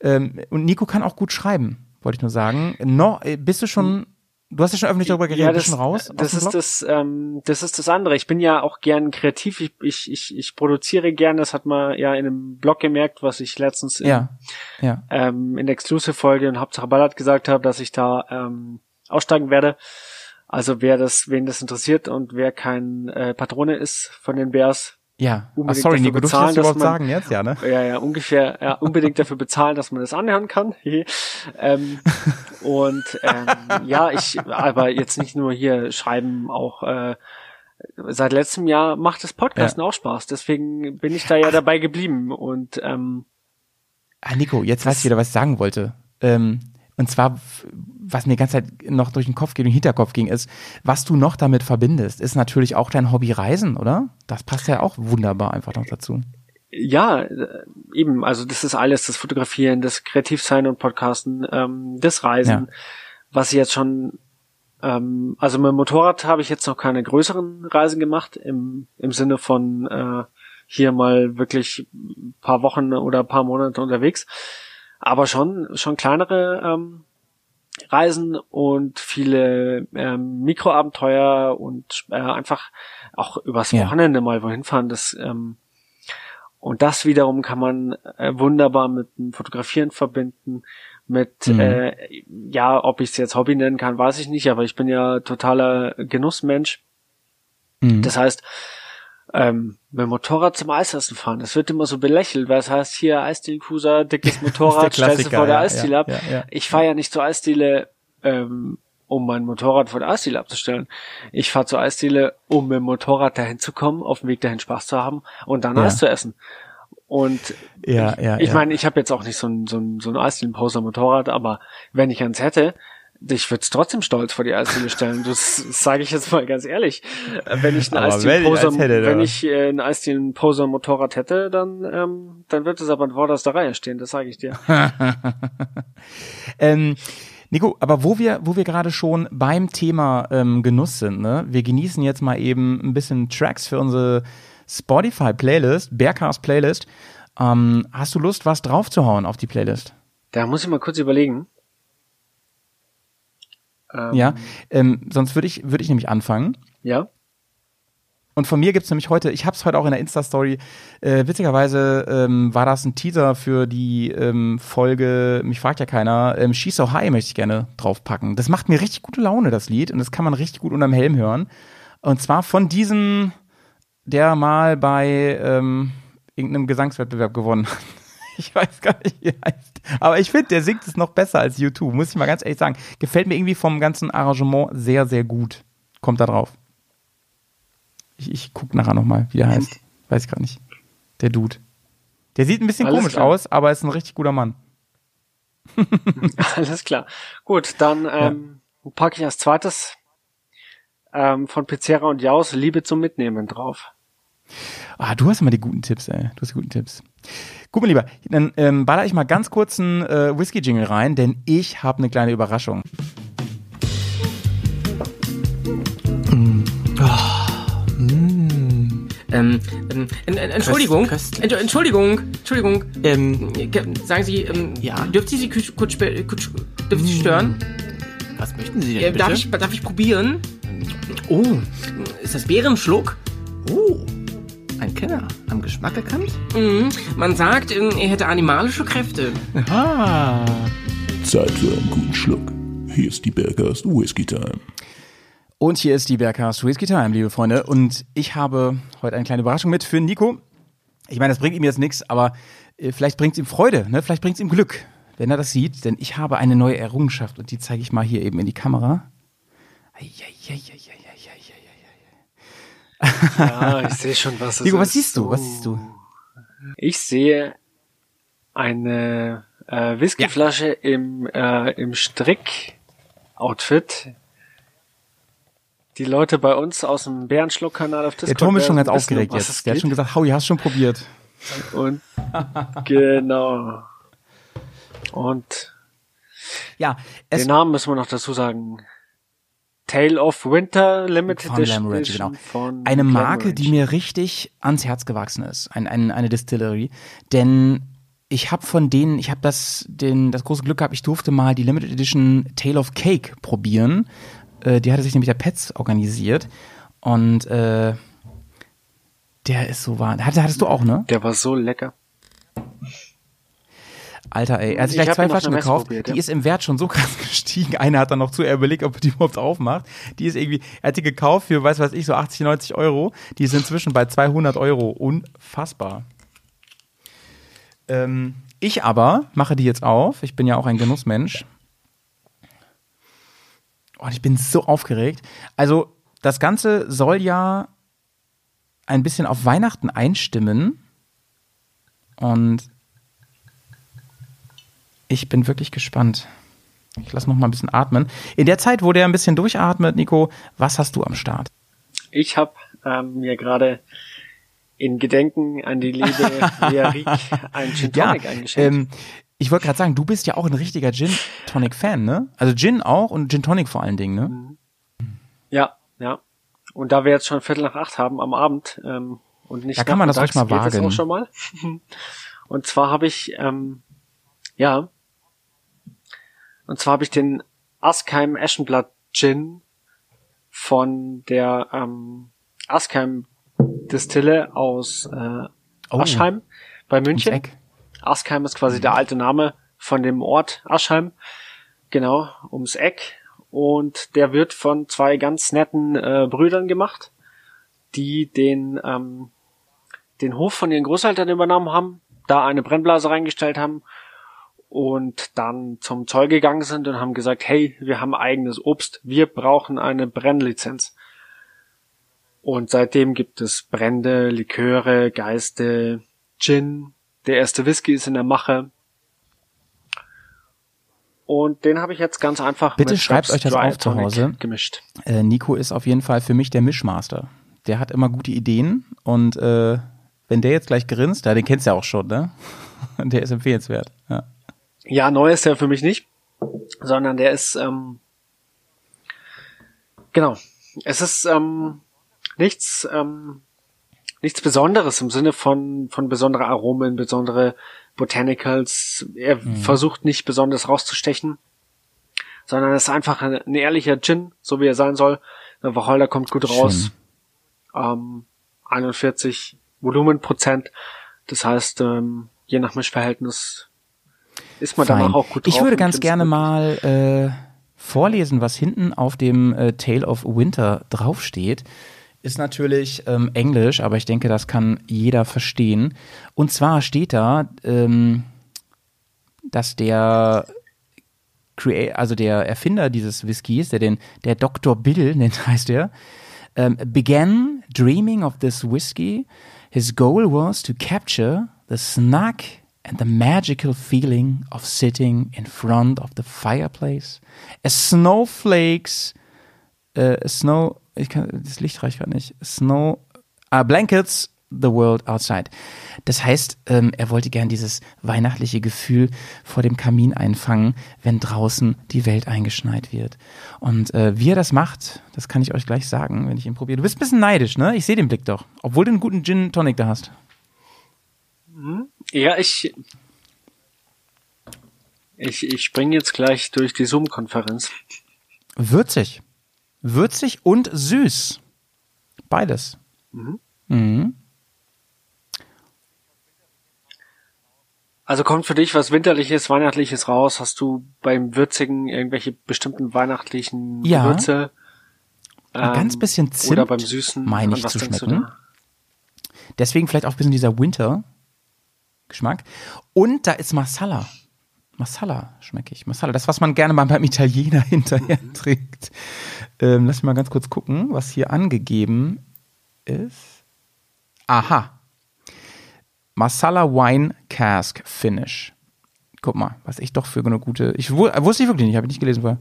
Ähm, und Nico kann auch gut schreiben, wollte ich nur sagen. No, äh, bist du schon, du hast ja schon öffentlich darüber geredet, bist du schon raus? aus das ist Blog? das, ähm, das ist das andere. Ich bin ja auch gern kreativ. Ich, ich, ich, ich produziere gern. Das hat man ja in einem Blog gemerkt, was ich letztens in, Ja, ja. ähm, in der Exclusive-Folge und Hauptsache Ballard gesagt habe, dass ich da ähm, aussteigen werde. Also wer das, wen das interessiert und wer kein äh, Patrone ist von den Bears, Ja. Ach, unbedingt sorry, dafür Nico, durfst du bezahlen, das dass überhaupt man- sagen jetzt? Ja, ne? ja, ja, ungefähr, ja, unbedingt dafür bezahlen, dass man das anhören kann. ähm, und ähm, ja, ich, aber jetzt nicht nur hier schreiben, auch äh, seit letztem Jahr macht das Podcasten auch Spaß. Deswegen bin ich da ja dabei geblieben. Und ähm, Ah, Nico, jetzt weiß ich wieder, was ich sagen wollte. Ähm, und zwar, was mir die ganze Zeit noch durch den Kopf ging, den Hinterkopf ging, ist, was du noch damit verbindest, ist natürlich auch dein Hobby Reisen, oder? Das passt ja auch wunderbar einfach noch dazu. ja, äh, eben, also das ist alles, das Fotografieren, das Kreativsein und Podcasten, ähm, das Reisen, Ja. was ich jetzt schon, ähm, also mit dem Motorrad habe ich jetzt noch keine größeren Reisen gemacht, im, im Sinne von äh, hier mal wirklich ein paar Wochen oder ein paar Monate unterwegs, aber schon, schon kleinere ähm, Reisen und viele ähm, Mikroabenteuer und äh, einfach auch übers Ja. Wochenende mal wohin fahren, das ähm, Und das wiederum kann man äh, wunderbar mit dem Fotografieren verbinden, mit, Mhm. äh, ja, ob ich es jetzt Hobby nennen kann, weiß ich nicht, aber ich bin ja totaler Genussmensch. Mhm. Das heißt, ähm, mit dem Motorrad zum Eisessen fahren, das wird immer so belächelt, weil es heißt hier Eisdiele-Cruiser, dickes Motorrad, stellst du vor der ja, Eisdiele ja, ab. ja. Ich fahre ja nicht zur Eisdiele, ähm, um mein Motorrad vor der Eisdiele abzustellen. Ich fahre zur Eisdiele, um mit dem Motorrad dahin zu kommen, auf dem Weg dahin Spaß zu haben und dann. Eis zu essen. Und Ja, ich, ja, ich meine, ich habe jetzt auch nicht so ein, so ein, so ein Eisdielen-Poser-Motorrad, aber wenn ich eins hätte, ich würde es trotzdem stolz vor die Eisdiele stellen. Das sage ich jetzt mal ganz ehrlich. Äh, Wenn ich ein Eisdielen-Poser, wenn da. ich äh, ein Eisdielen-Poser-Motorrad hätte, dann, ähm, dann wird es aber in vorderster Reihe stehen, das sage ich dir. Ähm, Nico, aber wo wir, wo wir gerade schon beim Thema ähm, Genuss sind, ne? Wir genießen jetzt mal eben ein bisschen Tracks für unsere Spotify-Playlist, Bearcast Playlist. Ähm, hast du Lust, was draufzuhauen auf die Playlist? Da muss ich mal kurz überlegen. Ähm, Ja, ähm, sonst würde ich, würde ich nämlich anfangen. Ja. Und von mir gibt's nämlich heute, ich habe es heute auch in der Insta-Story, äh, witzigerweise ähm, war das ein Teaser für die ähm, Folge, mich fragt ja keiner, ähm, She's So High möchte ich gerne draufpacken. Das macht mir richtig gute Laune, das Lied, und das kann man richtig gut unterm Helm hören. Und zwar von diesem, der mal bei ähm, irgendeinem Gesangswettbewerb gewonnen hat. Ich weiß gar nicht, wie er heißt. Aber ich finde, der singt es noch besser als YouTube, muss ich mal ganz ehrlich sagen. Gefällt mir irgendwie vom ganzen Arrangement sehr, sehr gut. Kommt da drauf. Ich, ich guck nachher nochmal, wie der heißt. Weiß ich gar nicht. Der Dude. Der sieht ein bisschen Alles komisch klar. aus, aber ist ein richtig guter Mann. Alles klar. Gut, dann ähm, packe ich als zweites ähm, von Pizzera und Jaus Liebe zum Mitnehmen drauf. Ah, du hast immer die guten Tipps, ey. Du hast die guten Tipps. Gut, mein Lieber, dann ähm, baller ich mal ganz kurz einen äh, Whisky-Jingle rein, denn ich habe eine kleine Überraschung. Ähm, ähm, en- en- Entschuldigung, köstlich. Ent- Entschuldigung, Entschuldigung. Ähm, Ge- Sagen Sie, ähm, Ja? dürfte ich Sie kurz, kurz, ich Sie stören? was möchten Sie denn Äh, bitte? darf, ich, darf ich probieren? Oh, Ist das Bärenschluck? oh, ein Kenner. Am Geschmack erkannt? Mhm. Man sagt, ähm, er hätte animalische Kräfte. Ah. Zeit für einen guten Schluck. Hier ist die Bergast Whisky Time. Und hier ist die Bergcast Whisky Time, liebe Freunde. Und ich habe heute eine kleine Überraschung mit für Nico. Ich meine, das bringt ihm jetzt nichts, aber äh, vielleicht bringt es ihm Freude, ne? vielleicht bringt es ihm Glück, wenn er das sieht. Denn ich habe eine neue Errungenschaft und die zeige ich mal hier eben in die Kamera. Eieieiei. Ja, ich sehe schon, was es Nico, ist. was siehst du? Was siehst du? Ich sehe eine äh, Whiskyflasche im, äh, im Strick-Outfit. Die Leute bei uns aus dem Bärenschluck-Kanal auf Discord Der Tom ist schon ganz aufgeregt jetzt. Der hat schon gesagt, Howie, hast schon probiert. Und genau. Und Ja, den Namen müssen wir noch dazu sagen. Tale of Winter Limited von Edition Ranch, genau. von Eine Marke, die mir richtig ans Herz gewachsen ist. Ein, ein, eine Distillery. Denn ich habe von denen, ich habe das, den, das große Glück gehabt, ich durfte mal die Limited Edition Tale of Cake probieren. Äh, die hatte sich nämlich der Pets organisiert. Und äh, der ist so wahr. Hatte, hattest du auch, ne? Der war so lecker. Alter, ey. Er hat sich Ich gleich zwei Flaschen gekauft. probiert, die ja. ist im Wert schon so krass gestiegen. Einer hat dann noch zu, er überlegt, ob er die überhaupt aufmacht. Die ist irgendwie, er hat die gekauft für, weiß was ich, so 80, 90 Euro. Die ist inzwischen bei 200 Euro. Unfassbar. Ähm, ich aber mache die jetzt auf. Ich bin ja auch ein Genussmensch. Und ich bin so aufgeregt. Also, das Ganze soll ja ein bisschen auf Weihnachten einstimmen. Und ich bin wirklich gespannt. Ich lasse noch mal ein bisschen atmen. In der Zeit, wo der ein bisschen durchatmet, Nico, was hast du am Start? Ich habe ähm, mir gerade in Gedenken an die liebe Lea Rieck ein Gin Tonic eingeschenkt. ähm, ich wollte gerade sagen, du bist ja auch ein richtiger Gin Tonic Fan, ne? Also Gin auch und Gin Tonic vor allen Dingen, ne? Ja, ja. Und da wir jetzt schon Viertel nach acht haben am Abend ähm, und nicht Da kann man das ruhig mal wagen. auch schon mal. und zwar habe ich ähm, ja und zwar habe ich den Askheim Eschenblatt Gin von der ähm, Askheim Distille aus äh, Oh. Aschheim bei München. Aschheim ist quasi der alte Name von dem Ort Aschheim. Genau, ums Eck. Und der wird von zwei ganz netten äh, Brüdern gemacht, die den, ähm, den Hof von ihren Großeltern übernommen haben, da eine Brennblase reingestellt haben und dann zum Zoll gegangen sind und haben gesagt, hey, wir haben eigenes Obst, wir brauchen eine Brennlizenz. Und seitdem gibt es Brände, Liköre, Geiste, Gin. Der erste Whisky ist in der Mache. Und den habe ich jetzt ganz einfach Bitte mit schreibt euch das Dry auf zu Hause. gemischt. Äh, Nico ist auf jeden Fall für mich der Mischmaster. Der hat immer gute Ideen und äh, wenn der jetzt gleich grinst, ja, den kennst du ja auch schon, ne? Der ist empfehlenswert. Ja. Ja, neu ist der für mich nicht, sondern der ist ähm, genau. Es ist ähm, nichts ähm, nichts Besonderes im Sinne von von besondere Aromen, besondere Botanicals. Er versucht nicht besonders rauszustechen, sondern es ist einfach ein, ein ehrlicher Gin, so wie er sein soll. Der Wacholder kommt gut raus. Ähm, 41 Volumenprozent. Das heißt, ähm, je nach Mischverhältnis ist man danach auch gut drauf. Ich würde ganz gerne gut. mal äh, vorlesen, was hinten auf dem äh, Tale of Winter draufsteht. Ist natürlich ähm, Englisch, aber ich denke, das kann jeder verstehen. Und zwar steht da, ähm, dass der Crea also der Erfinder dieses Whiskys, der den, der Dr. Bill nennt, heißt er, um, began dreaming of this whiskey. His goal was to capture the snug and the magical feeling of sitting in front of the fireplace as snowflakes, uh, snow, ich kann, das Licht reicht gerade nicht, snow, uh, blankets the world outside. Das heißt, ähm, er wollte gern dieses weihnachtliche Gefühl vor dem Kamin einfangen, wenn draußen die Welt eingeschneit wird. Und äh, wie er das macht, das kann ich euch gleich sagen, wenn ich ihn probiere. Du bist ein bisschen neidisch, ne? Ich sehe den Blick doch. Obwohl du einen guten Gin Tonic da hast. Ja, ich. Ich, ich springe jetzt gleich durch die Zoom-Konferenz. Würzig. Würzig und süß. Beides. Mhm. Also kommt für dich was Winterliches, Weihnachtliches raus? Hast du beim Würzigen irgendwelche bestimmten weihnachtlichen Ja. Gewürze? Ein Ähm, ganz bisschen Zimt, Oder beim Süßen? meine ich was zu schmecken. Deswegen vielleicht auch ein bisschen dieser Winter-Geschmack. Und da ist Masala. Masala schmecke ich. Masala, das, was man gerne mal beim Italiener hinterher trinkt. Ähm, lass mich mal ganz kurz gucken, was hier angegeben ist. Aha. Masala Wine Cask Finish. Guck mal, was ich doch für eine gute. Ich wu- wusste ich wirklich nicht, habe ich nicht gelesen vorher.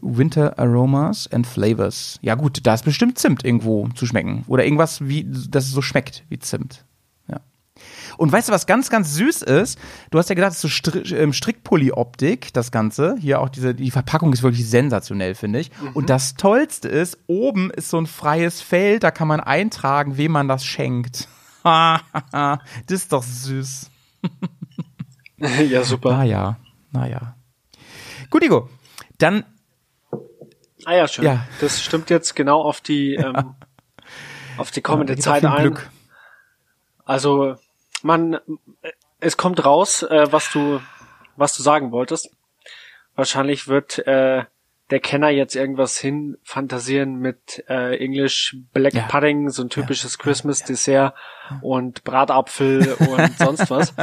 Winter aromas and flavors. Ja gut, da ist bestimmt Zimt irgendwo zu schmecken. Oder irgendwas, wie, dass so schmeckt wie Zimt. Und weißt du, was ganz, ganz süß ist? Du hast ja gesagt, es ist so Stri ähm, Strickpulli-Optik, das Ganze. Hier auch diese, die Verpackung ist wirklich sensationell, finde ich. Und das Tollste ist, oben ist so ein freies Feld, da kann man eintragen, wem man das schenkt. das ist doch süß. ja, super. Naja, naja. Gut, Igo. Dann Ah ja, schön. Ja. Das stimmt jetzt genau auf die, ähm, auf die kommende Ja, Zeit ein. Glück. Also man, es kommt raus, äh, was du, was du sagen wolltest. Wahrscheinlich wird äh, der Kenner jetzt irgendwas hin fantasieren mit äh, English Black Ja. Pudding, so ein typisches Christmas Dessert und Bratapfel und sonst was.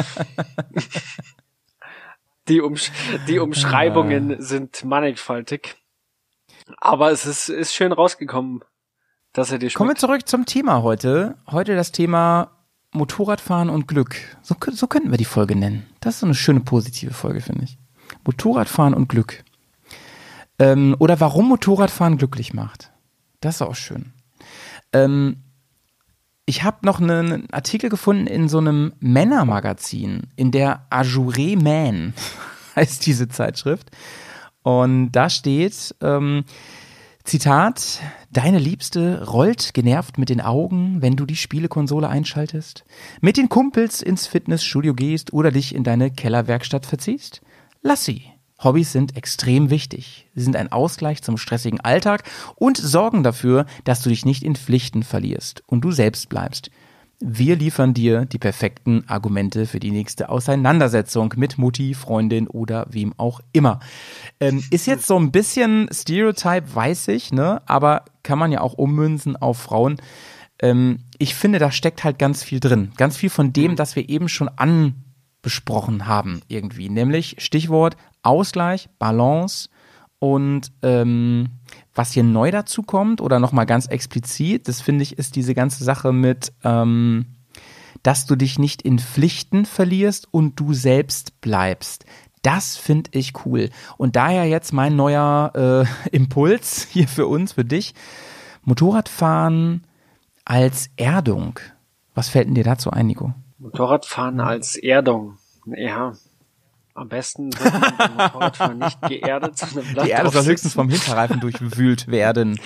Die, Umsch die Umschreibungen sind mannigfaltig. Aber es ist, ist schön rausgekommen, dass er dir Kommen wir schmeckt. zurück zum Thema heute. Heute das Thema Motorradfahren und Glück. So, so könnten wir die Folge nennen. Das ist so eine schöne positive Folge, finde ich. Motorradfahren und Glück. Ähm, oder warum Motorradfahren glücklich macht. Das ist auch schön. Ähm, ich habe noch einen Artikel gefunden in so einem Männermagazin, in der Ajouré Man heißt diese Zeitschrift. Und da steht, ähm, Zitat, deine Liebste rollt genervt mit den Augen, wenn du die Spielekonsole einschaltest, mit den Kumpels ins Fitnessstudio gehst oder dich in deine Kellerwerkstatt verziehst? Lass sie. Hobbys sind extrem wichtig. Sie sind ein Ausgleich zum stressigen Alltag und sorgen dafür, dass du dich nicht in Pflichten verlierst und du selbst bleibst. Wir liefern dir die perfekten Argumente für die nächste Auseinandersetzung mit Mutti, Freundin oder wem auch immer. Ähm, ist jetzt so ein bisschen Stereotype, weiß ich, ne? Aber kann man ja auch ummünzen auf Frauen. Ähm, ich finde, da steckt halt ganz viel drin. Ganz viel von dem, das wir eben schon anbesprochen haben, irgendwie. Nämlich Stichwort Ausgleich, Balance und ähm, was hier neu dazu kommt oder nochmal ganz explizit, das finde ich, ist diese ganze Sache mit, ähm, dass du dich nicht in Pflichten verlierst und du selbst bleibst. Das finde ich cool. Und daher jetzt mein neuer äh, Impuls hier für uns, für dich. Motorradfahren als Erdung. Was fällt denn dir dazu ein, Nico? Motorradfahren als Erdung. Ja, am besten wird man beim Motorradfahren nicht geerdet, sondern bleibt Die Erde soll höchstens vom Hinterreifen durchwühlt werden.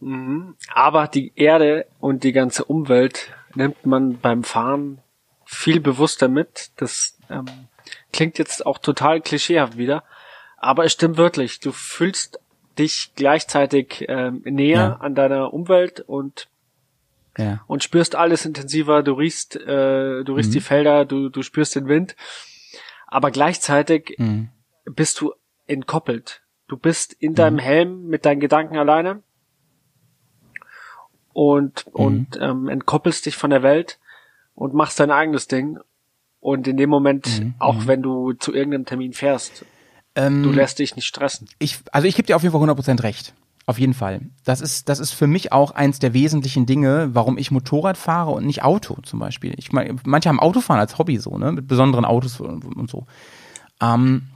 Mhm. Aber die Erde und die ganze Umwelt nimmt man beim Fahren viel bewusster mit. Das ähm, klingt jetzt auch total klischeehaft wieder, aber es stimmt wirklich. Du fühlst dich gleichzeitig ähm, näher Ja. an deiner Umwelt und Ja. und spürst alles intensiver. Du riechst, äh, du riechst Mhm. die Felder, du du spürst den Wind, aber gleichzeitig Mhm. bist du entkoppelt. Du bist in deinem Helm mit deinen Gedanken alleine und, und ähm, entkoppelst dich von der Welt und machst dein eigenes Ding. Und in dem Moment, auch wenn du zu irgendeinem Termin fährst, Ähm, du lässt dich nicht stressen. ich, also ich gebe dir auf jeden Fall 100% recht. Auf jeden Fall. Das ist, das ist für mich auch eins der wesentlichen Dinge, warum ich Motorrad fahre und nicht Auto zum Beispiel. Ich meine, manche haben Autofahren als Hobby so, ne, mit besonderen Autos und, und so. Ähm,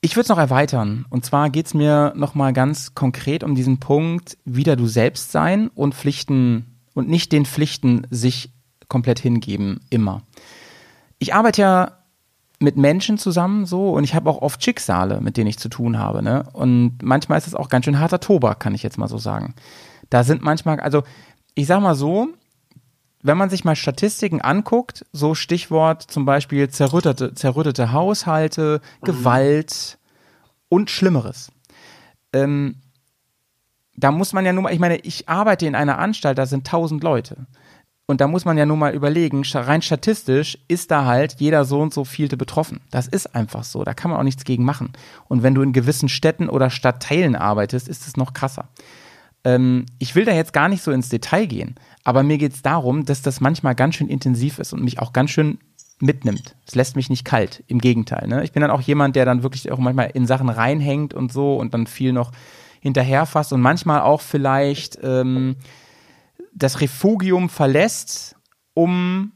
ich würde es noch erweitern. Und zwar geht's mir nochmal ganz konkret um diesen Punkt, wieder du selbst sein und Pflichten und nicht den Pflichten sich komplett hingeben, immer. Ich arbeite ja mit Menschen zusammen so und ich habe auch oft Schicksale, mit denen ich zu tun habe. Ne? Und manchmal ist es auch ganz schön harter Tobak, kann ich jetzt mal so sagen. Da sind manchmal, also ich sag mal so, wenn man sich mal Statistiken anguckt, so Stichwort zum Beispiel zerrüttete, zerrüttete Haushalte, Gewalt und Schlimmeres. Ähm, da muss man ja nur mal, ich meine, ich arbeite in einer Anstalt, da sind tausend Leute. Und da muss man ja nur mal überlegen, rein statistisch ist da halt jeder so und so vielte betroffen. Das ist einfach so. Da kann man auch nichts gegen machen. Und wenn du in gewissen Städten oder Stadtteilen arbeitest, ist es noch krasser. Ähm, ich will da jetzt gar nicht so ins Detail gehen, aber mir geht es darum, dass das manchmal ganz schön intensiv ist und mich auch ganz schön mitnimmt. Es lässt mich nicht kalt. Im Gegenteil. Ne? Ich bin dann auch jemand, der dann wirklich auch manchmal in Sachen reinhängt und so und dann viel noch hinterherfasst und manchmal auch vielleicht ähm, das Refugium verlässt, um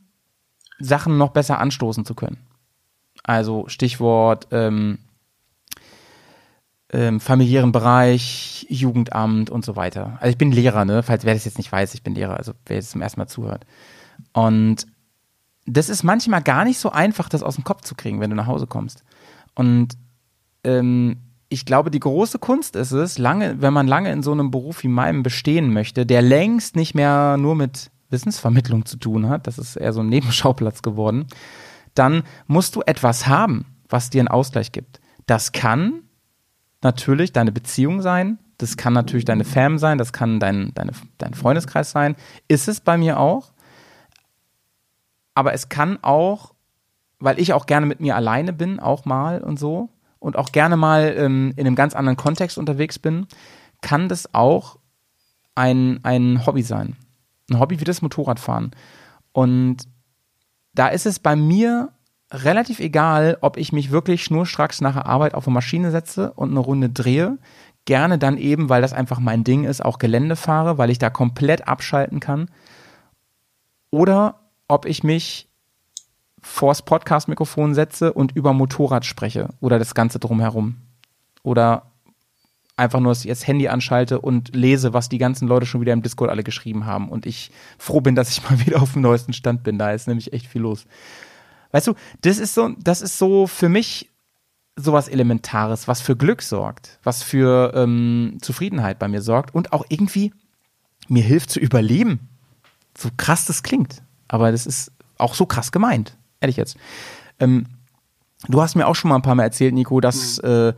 Sachen noch besser anstoßen zu können. Also Stichwort ähm, ähm, familiären Bereich, Jugendamt und so weiter. Also ich bin Lehrer, ne? Falls wer das jetzt nicht weiß, ich bin Lehrer, also wer jetzt zum ersten Mal zuhört. Und das ist manchmal gar nicht so einfach, das aus dem Kopf zu kriegen, wenn du nach Hause kommst. Und ähm, ich glaube, die große Kunst ist es, lange, wenn man lange in so einem Beruf wie meinem bestehen möchte, der längst nicht mehr nur mit Wissensvermittlung zu tun hat, das ist eher so ein Nebenschauplatz geworden, dann musst du etwas haben, was dir einen Ausgleich gibt. Das kann natürlich deine Beziehung sein, das kann natürlich deine Fam sein, das kann dein, deine, dein Freundeskreis sein, ist es bei mir auch. Aber es kann auch, weil ich auch gerne mit mir alleine bin, auch mal und so, und auch gerne mal ähm, in einem ganz anderen Kontext unterwegs bin, kann das auch ein, ein Hobby sein. Ein Hobby wie das Motorradfahren. Und da ist es bei mir relativ egal, ob ich mich wirklich schnurstracks nach der Arbeit auf eine Maschine setze und eine Runde drehe. Gerne dann eben, weil das einfach mein Ding ist, auch Gelände fahre, weil ich da komplett abschalten kann. Oder ob ich mich vors Podcast-Mikrofon setze und über Motorrad spreche oder das Ganze drumherum. Oder einfach nur das Handy anschalte und lese, was die ganzen Leute schon wieder im Discord alle geschrieben haben. Und ich froh bin, dass ich mal wieder auf dem neuesten Stand bin. Da ist nämlich echt viel los. Weißt du, das ist so, das ist so für mich sowas Elementares, was für Glück sorgt, was für ähm, Zufriedenheit bei mir sorgt und auch irgendwie mir hilft zu überleben. So krass das klingt. Aber das ist auch so krass gemeint. Ehrlich jetzt. Ähm, du hast mir auch schon mal ein paar Mal erzählt, Nico, dass, äh,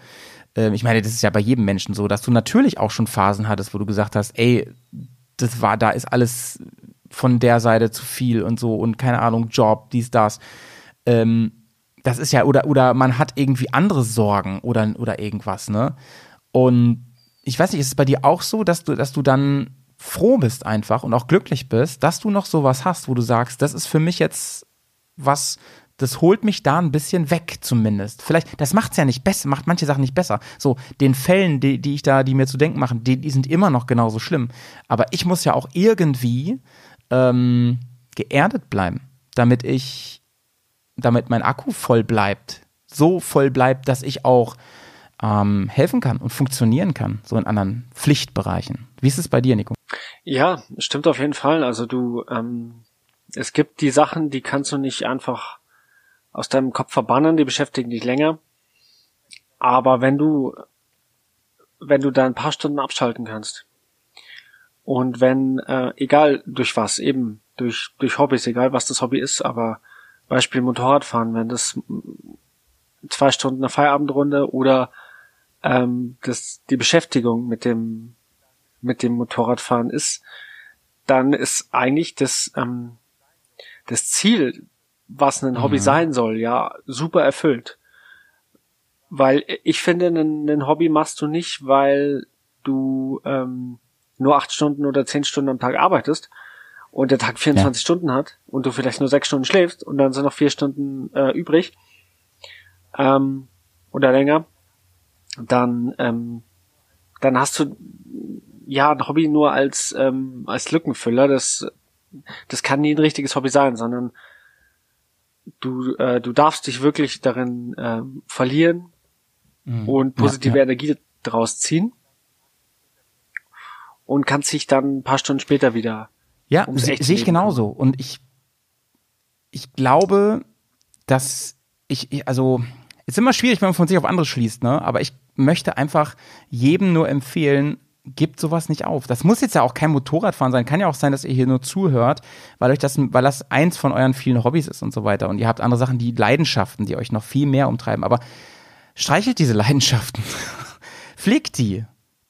äh, ich meine, das ist ja bei jedem Menschen so, dass du natürlich auch schon Phasen hattest, wo du gesagt hast, ey, das war, da ist alles von der Seite zu viel und so und keine Ahnung, Job, dies, das. Ähm, das ist ja, oder, oder man hat irgendwie andere Sorgen oder, oder irgendwas, ne? Und ich weiß nicht, ist es bei dir auch so, dass du, dass du dann froh bist einfach und auch glücklich bist, dass du noch sowas hast, wo du sagst, das ist für mich jetzt was, das holt mich da ein bisschen weg zumindest. Vielleicht, das macht's ja nicht besser, macht manche Sachen nicht besser. So, den Fällen, die, die ich da, die mir zu denken machen, die, die sind immer noch genauso schlimm. Aber ich muss ja auch irgendwie ähm, geerdet bleiben, damit ich, damit mein Akku voll bleibt. So voll bleibt, dass ich auch ähm, helfen kann und funktionieren kann, so in anderen Pflichtbereichen. Wie ist es bei dir, Nico? Ja, stimmt auf jeden Fall. Also du, ähm, es gibt die Sachen, die kannst du nicht einfach aus deinem Kopf verbannen, die beschäftigen dich länger. Aber wenn du, wenn du da ein paar Stunden abschalten kannst und wenn, äh, egal durch was, eben durch, durch Hobbys, egal was das Hobby ist, aber Beispiel Motorradfahren, wenn das zwei Stunden eine Feierabendrunde oder ähm, das, die Beschäftigung mit dem, mit dem Motorradfahren ist, dann ist eigentlich das, ähm, das Ziel, was ein Hobby mhm. sein soll, ja, super erfüllt. Weil ich finde, ein, ein Hobby machst du nicht, weil du ähm, nur acht Stunden oder zehn Stunden am Tag arbeitest und der Tag 24 ja. Stunden hat und du vielleicht nur sechs Stunden schläfst und dann sind noch vier Stunden äh, übrig ähm, oder länger, dann ähm, dann hast du ja ein Hobby nur als ähm, als Lückenfüller. Das das kann nie ein richtiges Hobby sein, sondern du äh, du darfst dich wirklich darin äh, verlieren mhm. und positive ja, ja. Energie daraus ziehen und kannst dich dann ein paar Stunden später wieder ja sehe ich genauso und ich ich glaube dass ich also ist immer schwierig, wenn man von sich auf andere schließt, ne? Aber ich möchte einfach jedem nur empfehlen, gibt sowas nicht auf. Das muss jetzt ja auch kein Motorradfahren sein. Kann ja auch sein, dass ihr hier nur zuhört, weil euch das, weil das eins von euren vielen Hobbys ist und so weiter. Und ihr habt andere Sachen, die Leidenschaften, die euch noch viel mehr umtreiben. Aber streichelt diese Leidenschaften. Pflegt die.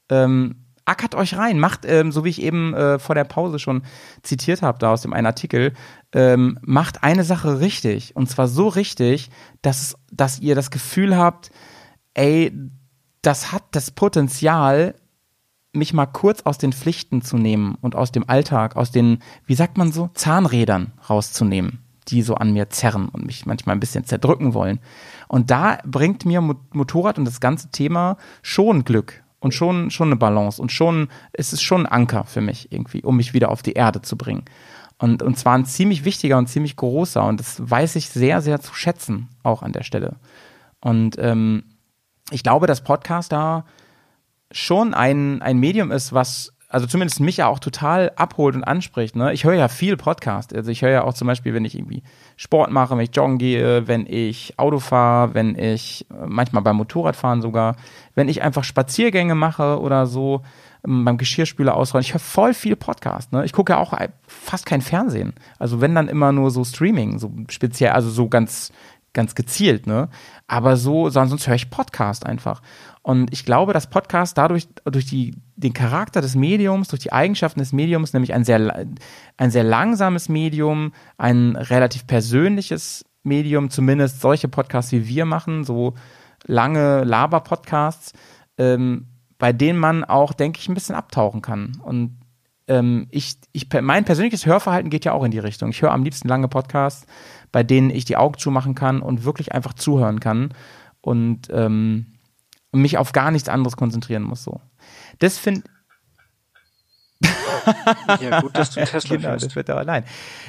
Ähm, ackert euch rein, macht, ähm, so wie ich eben äh, vor der Pause schon zitiert habe, da aus dem einen Artikel, ähm, macht eine Sache richtig. Und zwar so richtig, dass, dass ihr das Gefühl habt, ey, das hat das Potenzial, mich mal kurz aus den Pflichten zu nehmen und aus dem Alltag, aus den, wie sagt man so, Zahnrädern rauszunehmen, die so an mir zerren und mich manchmal ein bisschen zerdrücken wollen. Und da bringt mir Motorrad und das ganze Thema schon Glück und schon, schon eine Balance und schon, es ist schon ein Anker für mich irgendwie, um mich wieder auf die Erde zu bringen. Und, und zwar ein ziemlich wichtiger und ziemlich großer und das weiß ich sehr, sehr zu schätzen, auch an der Stelle. Und ähm, ich glaube, dass Podcast da schon ein, ein Medium ist, was also zumindest mich ja auch total abholt und anspricht. Ne? Ich höre ja viel Podcast. Also ich höre ja auch zum Beispiel, wenn ich irgendwie Sport mache, wenn ich joggen gehe, wenn ich Auto fahre, wenn ich äh, manchmal beim Motorradfahren sogar, wenn ich einfach Spaziergänge mache oder so ähm, beim Geschirrspüler ausrollen. Ich höre voll viel Podcast. Ne? Ich gucke ja auch fast kein Fernsehen. Also wenn dann immer nur so Streaming, so speziell, also so ganz ganz gezielt, ne? Aber so, sonst höre ich Podcast einfach. Und ich glaube, dass Podcast dadurch, durch die, den Charakter des Mediums, durch die Eigenschaften des Mediums, nämlich ein sehr, ein sehr langsames Medium, ein relativ persönliches Medium, zumindest solche Podcasts wie wir machen, so lange Laber-Podcasts, ähm, bei denen man auch, denke ich, ein bisschen abtauchen kann. Und ähm, ich, ich, mein persönliches Hörverhalten geht ja auch in die Richtung. Ich höre am liebsten lange Podcasts, bei denen ich die Augen zumachen kann und wirklich einfach zuhören kann. Und ähm, und mich auf gar nichts anderes konzentrieren muss. So. Das finde ja, gut, dass du Tesla genau, das wird aber nein.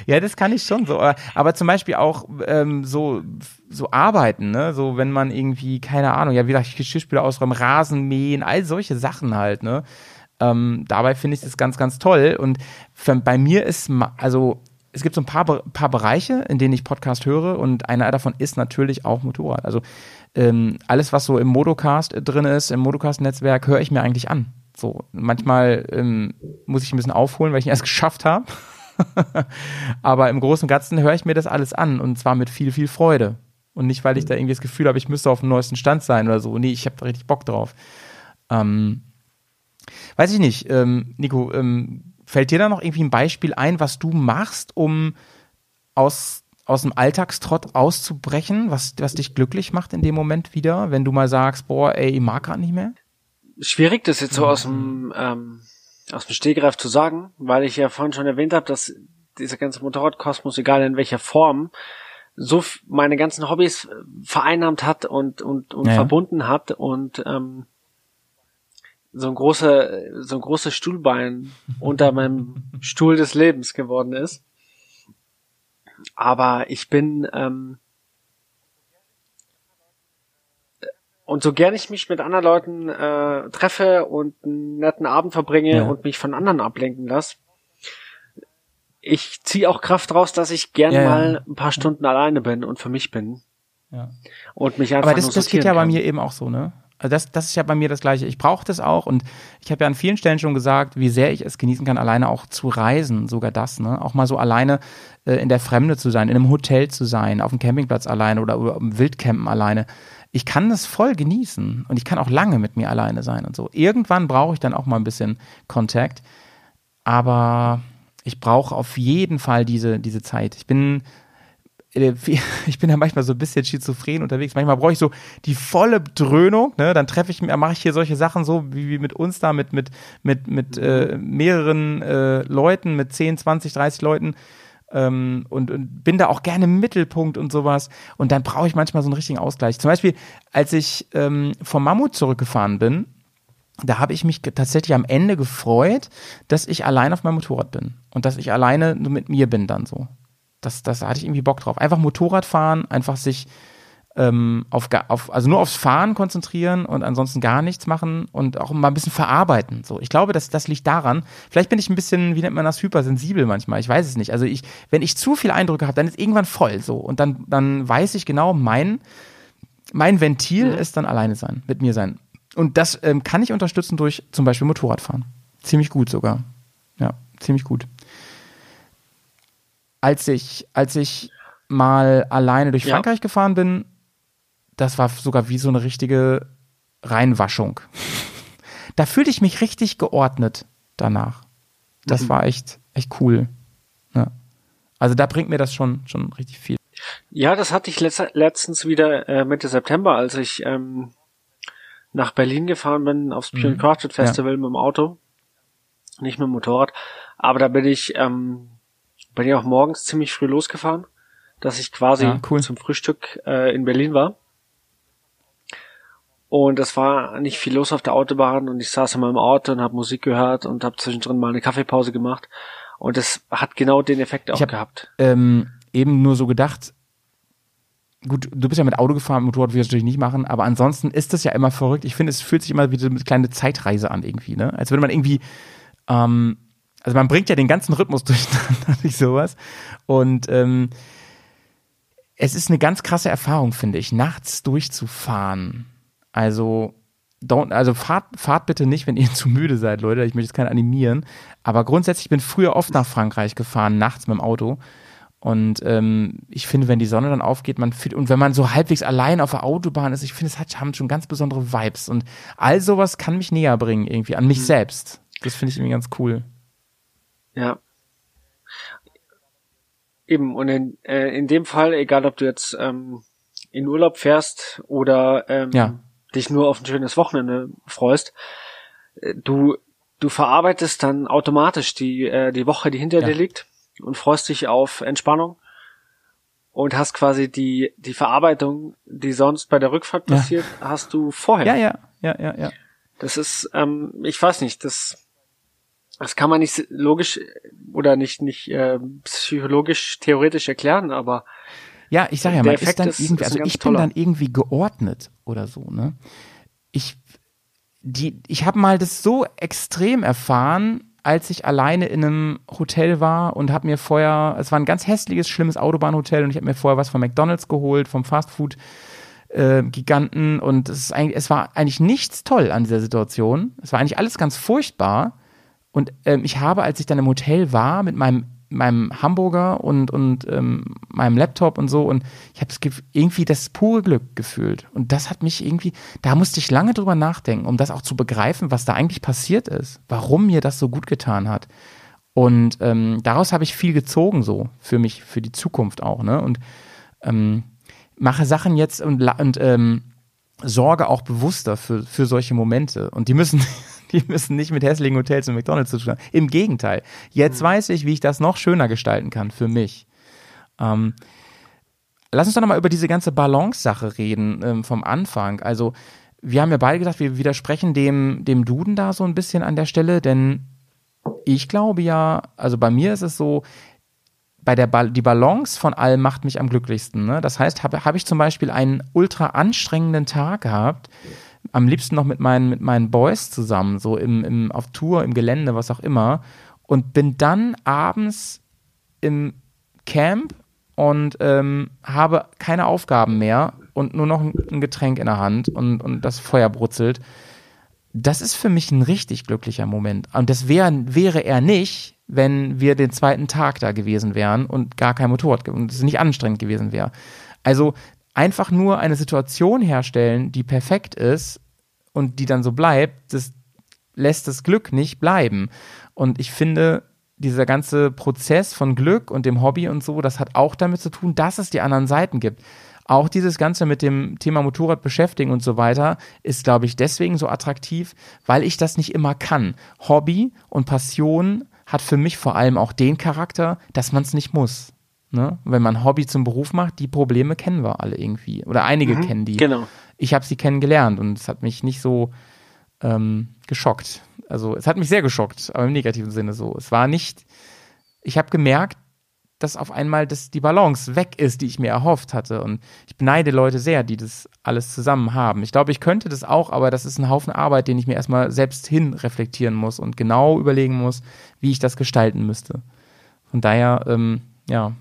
Ja, das kann ich schon so. Aber zum Beispiel auch ähm, so, so arbeiten, ne? So, wenn man irgendwie, keine Ahnung, ja, wie gesagt, Geschirrspüler ausräumen, Rasen mähen, all solche Sachen halt, ne? Ähm, dabei finde ich das ganz, ganz toll. Und für, bei mir ist, also, es gibt so ein paar, paar Bereiche, in denen ich Podcast höre und einer davon ist natürlich auch Motorrad. Also ähm, alles, was so im Modocast drin ist, im Modocast-Netzwerk, höre ich mir eigentlich an. So, manchmal ähm, muss ich ein bisschen aufholen, weil ich ihn erst geschafft habe. Aber im Großen und Ganzen höre ich mir das alles an und zwar mit viel, viel Freude. Und nicht, weil ich da irgendwie das Gefühl habe, ich müsste auf dem neuesten Stand sein oder so. Nee, ich habe da richtig Bock drauf. Ähm, weiß ich nicht, ähm, Nico, ähm, Fällt dir da noch irgendwie ein Beispiel ein, was du machst, um aus, aus dem Alltagstrott auszubrechen, was, was dich glücklich macht in dem Moment wieder, wenn du mal sagst, boah, ey, ich mag gerade nicht mehr? Schwierig, das jetzt so aus dem, ähm, aus dem Stehgreif zu sagen, weil ich ja vorhin schon erwähnt habe, dass dieser ganze Motorradkosmos, egal in welcher Form, so meine ganzen Hobbys äh, vereinnahmt hat und, und, und ja. verbunden hat und ähm, so ein großer, so ein großes Stuhlbein unter meinem Stuhl des Lebens geworden ist. Aber ich bin ähm, und so gern ich mich mit anderen Leuten äh, treffe und einen netten Abend verbringe Ja. und mich von anderen ablenken lasse, ich ziehe auch Kraft raus, dass ich gern Ja, mal ein paar Stunden alleine bin und für mich bin Ja. und mich einfach Aber das, das geht ja bei kann. mir eben auch so, ne? Also das, das ist ja bei mir das Gleiche. Ich brauche das auch und ich habe ja an vielen Stellen schon gesagt, wie sehr ich es genießen kann, alleine auch zu reisen, sogar das, ne? Auch mal so alleine äh, in der Fremde zu sein, in einem Hotel zu sein, auf dem Campingplatz alleine oder, oder im Wildcampen alleine. Ich kann das voll genießen und ich kann auch lange mit mir alleine sein und so. Irgendwann brauche ich dann auch mal ein bisschen Kontakt, aber ich brauche auf jeden Fall diese, diese Zeit. Ich bin ich bin ja manchmal so ein bisschen schizophren unterwegs. Manchmal brauche ich so die volle Dröhnung, ne? Dann treffe ich mir, mache ich hier solche Sachen so wie, wie mit uns da, mit, mit, mit, mit äh, mehreren äh, Leuten, mit 10, 20, 30 Leuten. Ähm, und, und bin da auch gerne im Mittelpunkt und sowas. Und dann brauche ich manchmal so einen richtigen Ausgleich. Zum Beispiel, als ich ähm, vom Mammut zurückgefahren bin, da habe ich mich tatsächlich am Ende gefreut, dass ich allein auf meinem Motorrad bin und dass ich alleine nur mit mir bin dann so. Das, das da hatte ich irgendwie Bock drauf. Einfach Motorrad fahren, einfach sich ähm, auf, auf, also nur aufs Fahren konzentrieren und ansonsten gar nichts machen und auch mal ein bisschen verarbeiten. So, ich glaube, das, das liegt daran. Vielleicht bin ich ein bisschen, wie nennt man das, hypersensibel manchmal. Ich weiß es nicht. Also ich, wenn ich zu viel Eindrücke habe, dann ist irgendwann voll so und dann, dann weiß ich genau, mein, mein Ventil ist dann alleine sein, mit mir sein. Und das ähm, kann ich unterstützen durch zum Beispiel Motorradfahren. Ziemlich gut sogar. Ja, ziemlich gut. Als ich, als ich mal alleine durch Ja. Frankreich gefahren bin, das war sogar wie so eine richtige Reinwaschung. da fühlte ich mich richtig geordnet danach. Das war echt, echt cool. Ja. Also da bringt mir das schon, schon richtig viel. Ja, das hatte ich letz letztens wieder äh, Mitte September, als ich ähm, nach Berlin gefahren bin aufs Pure Crafted Festival mit dem Auto, nicht mit dem Motorrad. Aber da bin ich ähm, bin ich auch morgens ziemlich früh losgefahren, dass ich quasi Ja, cool. zum Frühstück äh, in Berlin war. Und es war nicht viel los auf der Autobahn und ich saß in meinem Auto und habe Musik gehört und habe zwischendrin mal eine Kaffeepause gemacht. Und das hat genau den Effekt auch hab- gehabt. ähm, eben nur so gedacht, gut, du bist ja mit Auto gefahren, Motorrad will ich natürlich nicht machen, aber ansonsten ist das ja immer verrückt. Ich finde, es fühlt sich immer wie so eine kleine Zeitreise an irgendwie, ne? Als würde man irgendwie, ähm, also man bringt ja den ganzen Rhythmus durcheinander durch sowas. Und ähm, es ist eine ganz krasse Erfahrung, finde ich, nachts durchzufahren. Also, don't, also fahrt, fahrt bitte nicht, wenn ihr zu müde seid, Leute. Ich möchte jetzt keinen animieren. Aber grundsätzlich, ich bin früher oft nach Frankreich gefahren, nachts mit dem Auto. Und ähm, ich finde, wenn die Sonne dann aufgeht, man fühlt, und wenn man so halbwegs allein auf der Autobahn ist, ich finde, es hat haben schon ganz besondere Vibes. Und all sowas kann mich näher bringen, irgendwie, an mich selbst. Das finde ich irgendwie ganz cool. Ja. Eben, und in, äh, in dem Fall, egal ob du jetzt ähm, in Urlaub fährst oder ähm, Ja. dich nur auf ein schönes Wochenende freust, äh, du, du verarbeitest dann automatisch die, äh, die Woche, die hinter Ja. dir liegt und freust dich auf Entspannung und hast quasi die, die Verarbeitung, die sonst bei der Rückfahrt Ja. passiert, hast du vorher. Ja, ja, ja, ja, ja. Das ist, ähm, ich weiß nicht, das, das kann man nicht logisch oder nicht nicht äh, psychologisch theoretisch erklären, aber Ja, ich sage ja, man ist dann ist- irgendwie, ist also ich bin toller. dann irgendwie geordnet oder so, ne? Ich, die, ich habe mal das so extrem erfahren, als ich alleine in einem Hotel war und habe mir vorher, es war ein ganz hässliches, schlimmes Autobahnhotel und ich habe mir vorher was von McDonalds geholt, vom Fastfood äh, Giganten und es, ist eigentlich, es war eigentlich nichts toll an dieser Situation. Es war eigentlich alles ganz furchtbar. Und ähm, ich habe, als ich dann im Hotel war, mit meinem, meinem Hamburger und, und ähm, meinem Laptop und so, und ich habe irgendwie das pure Glück gefühlt. Und das hat mich irgendwie, da musste ich lange drüber nachdenken, um das auch zu begreifen, was da eigentlich passiert ist, warum mir das so gut getan hat. Und ähm, daraus habe ich viel gezogen, so für mich, für die Zukunft auch. Ne? Und ähm, mache Sachen jetzt und, und ähm, sorge auch bewusster für, für solche Momente. Und die müssen, die müssen nicht mit hässlichen Hotels und McDonalds zu tun haben. Im Gegenteil. Jetzt mhm. weiß ich, wie ich das noch schöner gestalten kann für mich. Ähm, lass uns doch nochmal über diese ganze Balance-Sache reden ähm, vom Anfang. Also, wir haben ja beide gedacht, wir widersprechen dem, dem Duden da so ein bisschen an der Stelle, denn ich glaube ja, also bei mir ist es so, bei der ba die Balance von allem macht mich am glücklichsten. Ne? Das heißt, habe hab ich zum Beispiel einen ultra anstrengenden Tag gehabt, am liebsten noch mit meinen, mit meinen Boys zusammen, so im, im, auf Tour, im Gelände, was auch immer, und bin dann abends im Camp und ähm, habe keine Aufgaben mehr und nur noch ein Getränk in der Hand und, und das Feuer brutzelt. Das ist für mich ein richtig glücklicher Moment. Und das wär, wäre er nicht, wenn wir den zweiten Tag da gewesen wären und gar kein Motorrad und es nicht anstrengend gewesen wäre. Also einfach nur eine Situation herstellen, die perfekt ist und die dann so bleibt, das lässt das Glück nicht bleiben. Und ich finde, dieser ganze Prozess von Glück und dem Hobby und so, das hat auch damit zu tun, dass es die anderen Seiten gibt. Auch dieses Ganze mit dem Thema Motorrad beschäftigen und so weiter ist, glaube ich, deswegen so attraktiv, weil ich das nicht immer kann. Hobby und Passion hat für mich vor allem auch den Charakter, dass man es nicht muss. Ne? Wenn man Hobby zum Beruf macht, die Probleme kennen wir alle irgendwie. Oder einige mhm, kennen die. Genau. Ich habe sie kennengelernt und es hat mich nicht so ähm, geschockt. Also es hat mich sehr geschockt, aber im negativen Sinne so. Es war nicht, ich habe gemerkt, dass auf einmal das, die Balance weg ist, die ich mir erhofft hatte. Und ich beneide Leute sehr, die das alles zusammen haben. Ich glaube, ich könnte das auch, aber das ist ein Haufen Arbeit, den ich mir erstmal selbst hin reflektieren muss und genau überlegen muss, wie ich das gestalten müsste. Von daher, ähm, ja.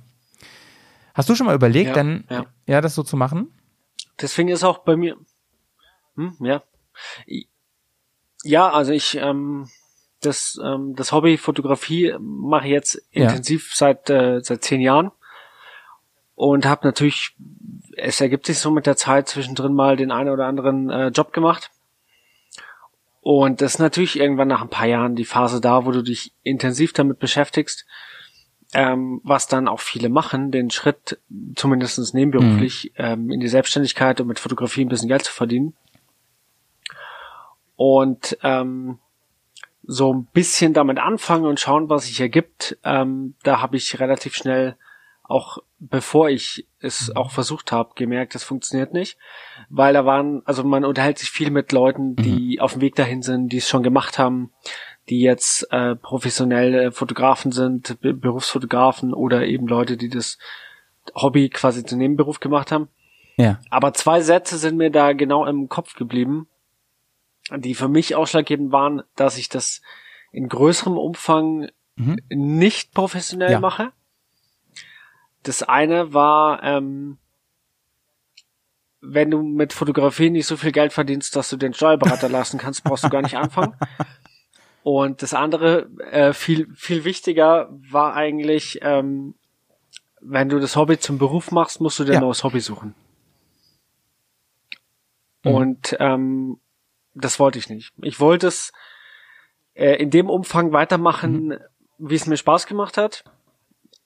Hast du schon mal überlegt, ja, dann ja. ja, das so zu machen? Deswegen ist auch bei mir. Hm, ja. Ja, also ich ähm, das, ähm, das Hobby Fotografie mache ich jetzt ja. intensiv seit, äh, seit zehn Jahren und habe natürlich, es ergibt sich so mit der Zeit zwischendrin mal den einen oder anderen äh, Job gemacht. Und das ist natürlich irgendwann nach ein paar Jahren die Phase da, wo du dich intensiv damit beschäftigst, ähm, was dann auch viele machen, den Schritt zumindest nebenberuflich mhm. ähm, in die Selbstständigkeit und mit Fotografie ein bisschen Geld zu verdienen. Und ähm, so ein bisschen damit anfangen und schauen, was sich ergibt. Ähm, da habe ich relativ schnell auch bevor ich es mhm. auch versucht habe, gemerkt, das funktioniert nicht, weil da waren, also man unterhält sich viel mit Leuten, die mhm. auf dem Weg dahin sind, die es schon gemacht haben, die jetzt äh, professionelle Fotografen sind, Be Berufsfotografen oder eben Leute, die das Hobby quasi zu Nebenberuf gemacht haben. Ja. Aber zwei Sätze sind mir da genau im Kopf geblieben die für mich ausschlaggebend waren, dass ich das in größerem Umfang mhm. nicht professionell ja. mache. Das eine war, ähm, wenn du mit Fotografie nicht so viel Geld verdienst, dass du den Steuerberater lassen kannst, brauchst du gar nicht anfangen. Und das andere, äh, viel, viel wichtiger war eigentlich, ähm, wenn du das Hobby zum Beruf machst, musst du dir ja. ein neues Hobby suchen. Mhm. Und ähm, das wollte ich nicht. Ich wollte es äh, in dem Umfang weitermachen, mhm. wie es mir Spaß gemacht hat.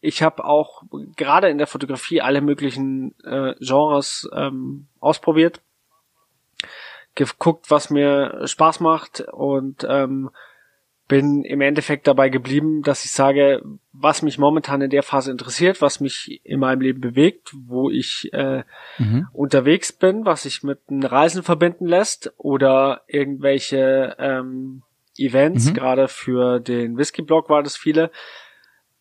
Ich habe auch gerade in der Fotografie alle möglichen äh, Genres ähm, ausprobiert, geguckt, was mir Spaß macht und ähm, bin im Endeffekt dabei geblieben, dass ich sage, was mich momentan in der Phase interessiert, was mich in meinem Leben bewegt, wo ich äh, mhm. unterwegs bin, was sich mit einem Reisen verbinden lässt oder irgendwelche ähm, Events, mhm. gerade für den Whisky-Blog war das viele,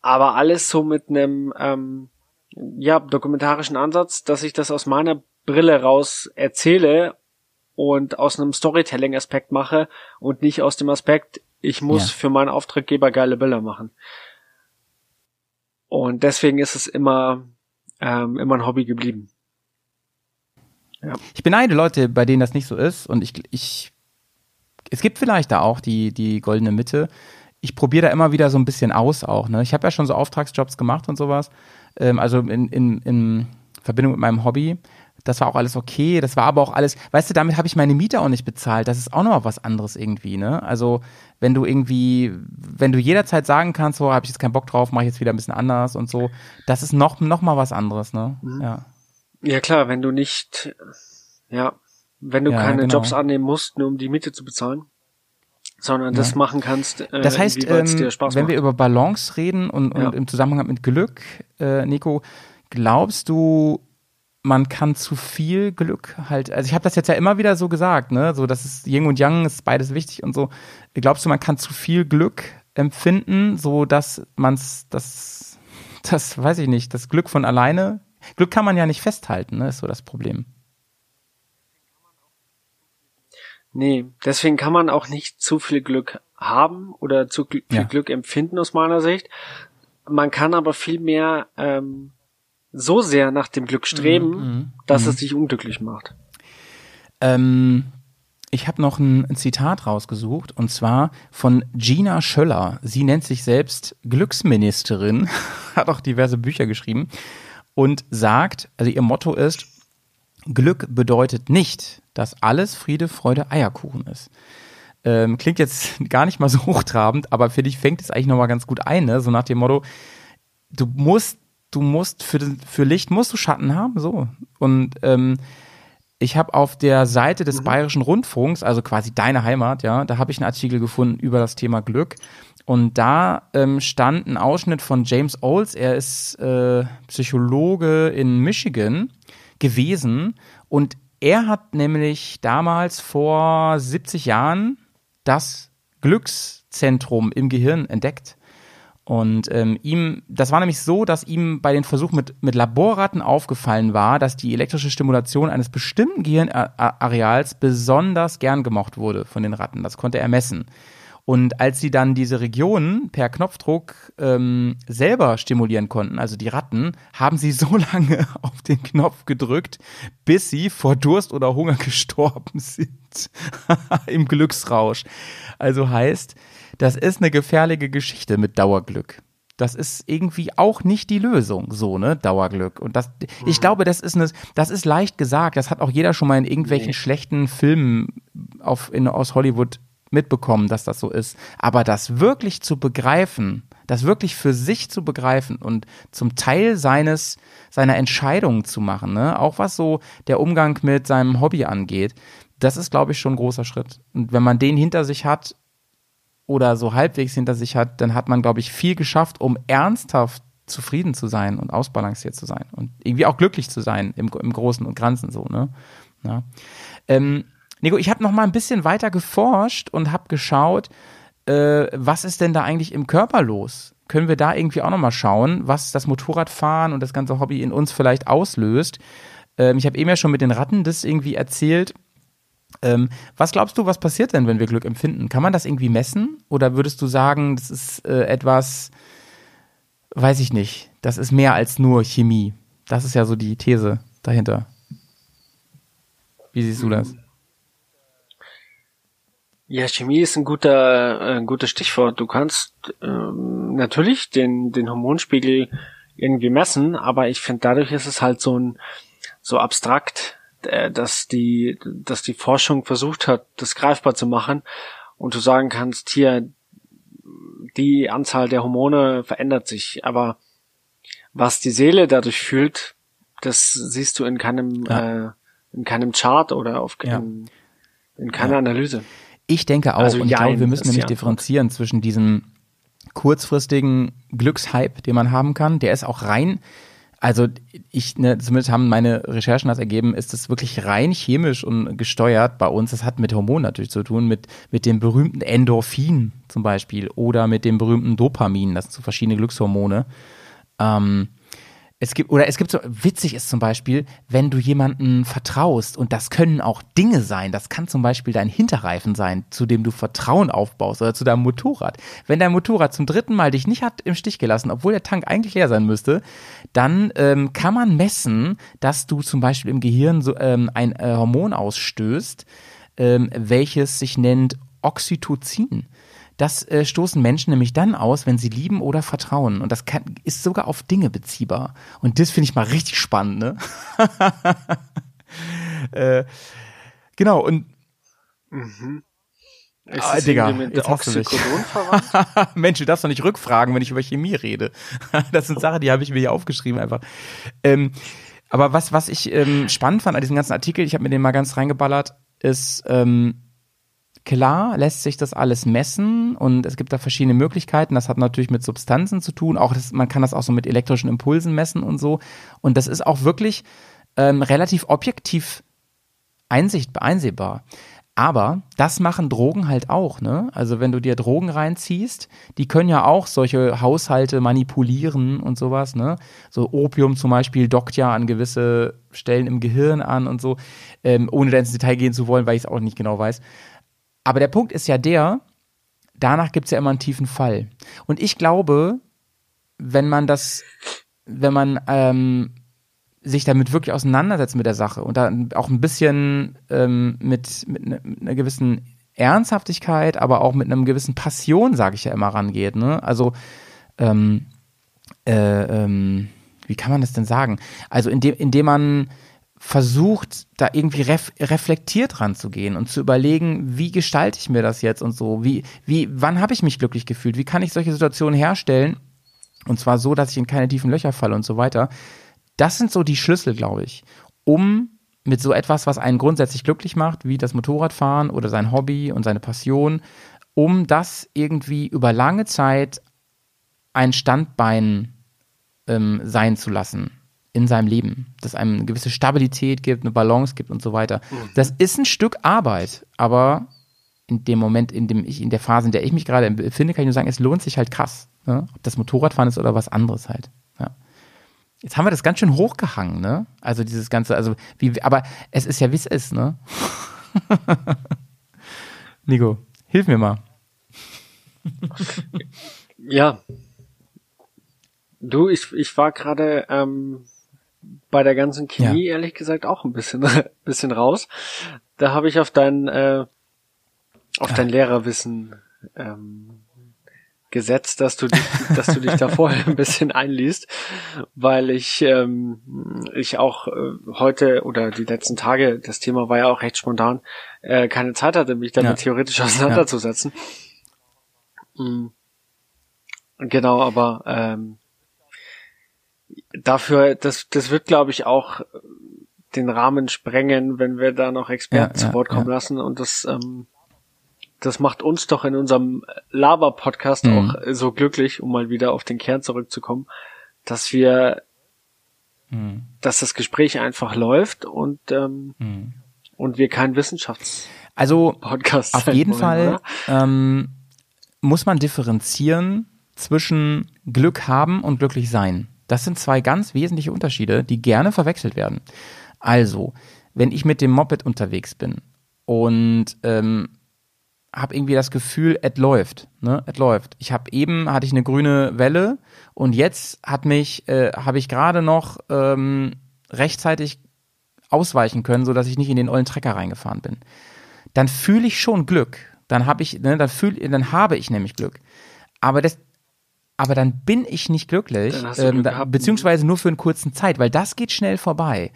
aber alles so mit einem ähm, ja, dokumentarischen Ansatz, dass ich das aus meiner Brille raus erzähle und aus einem Storytelling-Aspekt mache und nicht aus dem Aspekt, ich muss ja. für meinen Auftraggeber geile Bilder machen. Und deswegen ist es immer, ähm, immer ein Hobby geblieben. Ja. Ich beneide Leute, bei denen das nicht so ist. Und ich, ich, es gibt vielleicht da auch die, die goldene Mitte. Ich probiere da immer wieder so ein bisschen aus auch. Ne? Ich habe ja schon so Auftragsjobs gemacht und sowas. Ähm, also in, in, in Verbindung mit meinem Hobby. Das war auch alles okay. Das war aber auch alles, weißt du, damit habe ich meine Miete auch nicht bezahlt. Das ist auch nochmal was anderes irgendwie, ne? Also, wenn du irgendwie, wenn du jederzeit sagen kannst, so, habe ich jetzt keinen Bock drauf, mache ich jetzt wieder ein bisschen anders und so, das ist noch, noch mal was anderes, ne? Mhm. Ja. Ja klar, wenn du nicht, ja, wenn du Ja, keine genau. Jobs annehmen musst, nur um die Miete zu bezahlen, sondern das Ja. machen kannst, äh, Das heißt, ähm, wenn macht. wir über Balance reden und, und Ja. im Zusammenhang mit Glück, äh, Nico, glaubst du, man kann zu viel Glück halt, also ich habe das jetzt ja immer wieder so gesagt, ne, so das ist Yin und Yang, ist beides wichtig und so. Glaubst du, man kann zu viel Glück empfinden, so dass man's, das, das weiß ich nicht, das Glück von alleine, Glück kann man ja nicht festhalten, ne, ist so das Problem. Nee, deswegen kann man auch nicht zu viel Glück haben oder zu viel Ja. Glück empfinden aus meiner Sicht. Man kann aber viel mehr ähm, so sehr nach dem Glück streben, Mhm, dass es dich unglücklich macht. Ähm, ich habe noch ein, Zitat rausgesucht und zwar von Gina Schöller. Sie nennt sich selbst Glücksministerin, hat auch diverse Bücher geschrieben und sagt, also ihr Motto ist, Glück bedeutet nicht, dass alles Friede, Freude, Eierkuchen ist. Ähm, klingt jetzt gar nicht mal so hochtrabend, aber finde ich, fängt es eigentlich nochmal ganz gut ein, ne? so nach dem Motto, du musst, du musst für, für Licht musst du Schatten haben, so. Und ähm, ich habe auf der Seite des Bayerischen Rundfunks, also quasi deine Heimat, ja, da habe ich einen Artikel gefunden über das Thema Glück. Und da ähm, stand ein Ausschnitt von James Olds. Er ist äh, Psychologe in Michigan gewesen und er hat nämlich damals vor 70 Jahren das Glückszentrum im Gehirn entdeckt. Und ähm, ihm, das war nämlich so, dass ihm bei den Versuchen mit, mit Laborratten aufgefallen war, dass die elektrische Stimulation eines bestimmten Gehirnareals besonders gern gemocht wurde von den Ratten. Das konnte er messen. Und als sie dann diese Regionen per Knopfdruck ähm, selber stimulieren konnten, also die Ratten, haben sie so lange auf den Knopf gedrückt, bis sie vor Durst oder Hunger gestorben sind. Im Glücksrausch. Also heißt, das ist eine gefährliche Geschichte mit Dauerglück. Das ist irgendwie auch nicht die Lösung, so, ne, Dauerglück. Und das, ich glaube, das ist eine, das ist leicht gesagt. Das hat auch jeder schon mal in irgendwelchen schlechten Filmen auf, in, aus Hollywood mitbekommen, dass das so ist. Aber das wirklich zu begreifen, das wirklich für sich zu begreifen und zum Teil seines, seiner Entscheidungen zu machen, ne, auch was so der Umgang mit seinem Hobby angeht, das ist, glaube ich, schon ein großer Schritt. Und wenn man den hinter sich hat, oder so halbwegs hinter sich hat, dann hat man, glaube ich, viel geschafft, um ernsthaft zufrieden zu sein und ausbalanciert zu sein und irgendwie auch glücklich zu sein im, im Großen und Ganzen so, ne? Ja. Ähm, Nico, ich habe noch mal ein bisschen weiter geforscht und habe geschaut, äh, was ist denn da eigentlich im Körper los? Können wir da irgendwie auch noch mal schauen, was das Motorradfahren und das ganze Hobby in uns vielleicht auslöst? Ähm, ich habe eben ja schon mit den Ratten das irgendwie erzählt. Ähm, was glaubst du, was passiert denn, wenn wir Glück empfinden? Kann man das irgendwie messen? Oder würdest du sagen, das ist äh, etwas, weiß ich nicht, das ist mehr als nur Chemie? Das ist ja so die These dahinter. Wie siehst du das? Ja, Chemie ist ein guter, äh, ein gutes Stichwort. Du kannst ähm, natürlich den, den Hormonspiegel irgendwie messen, aber ich finde, dadurch ist es halt so ein so abstrakt, dass die, dass die Forschung versucht hat, das greifbar zu machen und du sagen kannst, hier die Anzahl der Hormone verändert sich, aber was die Seele dadurch fühlt, das siehst du in keinem äh, in keinem Chart oder auf Ja. in, in keiner Analyse. Ich denke auch, Also und ich glaube, wir müssen nämlich differenzieren zwischen diesem kurzfristigen Glückshype, den man haben kann, der ist auch rein, also ich, ne, zumindest haben meine Recherchen das ergeben, ist es wirklich rein chemisch und gesteuert bei uns. Das hat mit Hormonen natürlich zu tun, mit, mit dem berühmten Endorphin zum Beispiel oder mit dem berühmten Dopamin, das sind so verschiedene Glückshormone. Ähm, es gibt, oder es gibt so, witzig ist zum Beispiel, wenn du jemanden vertraust, und das können auch Dinge sein, das kann zum Beispiel dein Hinterreifen sein, zu dem du Vertrauen aufbaust, oder zu deinem Motorrad. Wenn dein Motorrad zum dritten Mal dich nicht hat im Stich gelassen, obwohl der Tank eigentlich leer sein müsste, dann ähm, kann man messen, dass du zum Beispiel im Gehirn so ähm, ein äh, Hormon ausstößt, ähm, welches sich nennt Oxytocin. Das äh, stoßen Menschen nämlich dann aus, wenn sie lieben oder vertrauen. Und das kann, ist sogar auf Dinge beziehbar. Und das finde ich mal richtig spannend, ne? äh, genau, und Ist Ah, Digga, mit. Oxycodon verwandt? Mensch, du darfst doch nicht rückfragen, wenn ich über Chemie rede. Das sind Sachen, die habe ich mir hier aufgeschrieben einfach. Ähm, aber was, was ich ähm, spannend fand an diesem ganzen Artikel, ich habe mir den mal ganz reingeballert, ist, ähm, klar lässt sich das alles messen und es gibt da verschiedene Möglichkeiten. Das hat natürlich mit Substanzen zu tun. Auch das, man kann das auch so mit elektrischen Impulsen messen und so. Und das ist auch wirklich ähm, relativ objektiv einsicht, einsehbar. Aber das machen Drogen halt auch, ne? Also wenn du dir Drogen reinziehst, die können ja auch solche Haushalte manipulieren und sowas, ne? So Opium zum Beispiel dockt ja an gewisse Stellen im Gehirn an und so, ähm, ohne da ins Detail gehen zu wollen, weil ich es auch nicht genau weiß. Aber der Punkt ist ja der, danach gibt's ja immer einen tiefen Fall. Und ich glaube, wenn man das, wenn man ähm, sich damit wirklich auseinandersetzt mit der Sache und da auch ein bisschen ähm, mit, mit, ne, mit einer gewissen Ernsthaftigkeit, aber auch mit einem gewissen Passion, sage ich ja immer, rangeht. Ne? Also, ähm, äh, ähm, wie kann man das denn sagen? Also, indem, indem man versucht, da irgendwie ref reflektiert ranzugehen und zu überlegen, wie gestalte ich mir das jetzt und so, wie, wie, wann habe ich mich glücklich gefühlt, wie kann ich solche Situationen herstellen? Und zwar so, dass ich in keine tiefen Löcher falle und so weiter. Das sind so die Schlüssel, glaube ich, um mit so etwas, was einen grundsätzlich glücklich macht, wie das Motorradfahren oder sein Hobby und seine Passion, um das irgendwie über lange Zeit ein Standbein ähm, sein zu lassen in seinem Leben, das einem eine gewisse Stabilität gibt, eine Balance gibt und so weiter. Das ist ein Stück Arbeit, aber in dem Moment, in dem ich, in der Phase, in der ich mich gerade befinde, kann ich nur sagen, es lohnt sich halt krass. Ne? Ob das Motorradfahren ist oder was anderes halt. Ja. Jetzt haben wir das ganz schön hochgehangen, ne? Also dieses ganze, also wie, aber es ist ja wie es ist, ne? Nico, hilf mir mal. Ja. Du, ich, ich war gerade ähm, bei der ganzen Chemie, ehrlich gesagt, auch ein bisschen, bisschen raus. Da habe ich auf dein, äh, auf dein Lehrerwissen ähm, gesetzt, dass du dich, dass du dich da vorher ein bisschen einliest, weil ich ähm, ich auch äh, heute oder die letzten Tage, das Thema war ja auch recht spontan, äh, keine Zeit hatte, mich damit Ja. theoretisch auseinanderzusetzen. Mm. Genau, aber ähm, dafür, das, das wird, glaube ich, auch den Rahmen sprengen, wenn wir da noch Experten Ja, zu ja, Wort kommen ja. lassen. Und das, ähm, das macht uns doch in unserem Laber-Podcast Mhm. auch so glücklich, um mal wieder auf den Kern zurückzukommen, dass wir, Mhm. dass das Gespräch einfach läuft und, ähm, Mhm. und wir kein Wissenschaftspodcast Also auf jeden wollen, Fall oder? ähm, muss man differenzieren zwischen Glück haben und glücklich sein. Das sind zwei ganz wesentliche Unterschiede, die gerne verwechselt werden. Also, wenn ich mit dem Moped unterwegs bin und ähm, habe irgendwie das Gefühl, es läuft, ne, es läuft. Ich habe eben hatte ich eine grüne Welle und jetzt hat mich äh, habe ich gerade noch ähm, rechtzeitig ausweichen können, so dass ich nicht in den ollen Trecker reingefahren bin dann fühle ich schon Glück. Dann habe ich, ne, dann fühl, dann habe ich nämlich Glück. Aber das, aber dann bin ich nicht glücklich, ähm, gehabt. beziehungsweise nur für eine kurze Zeit, weil das geht schnell vorbei.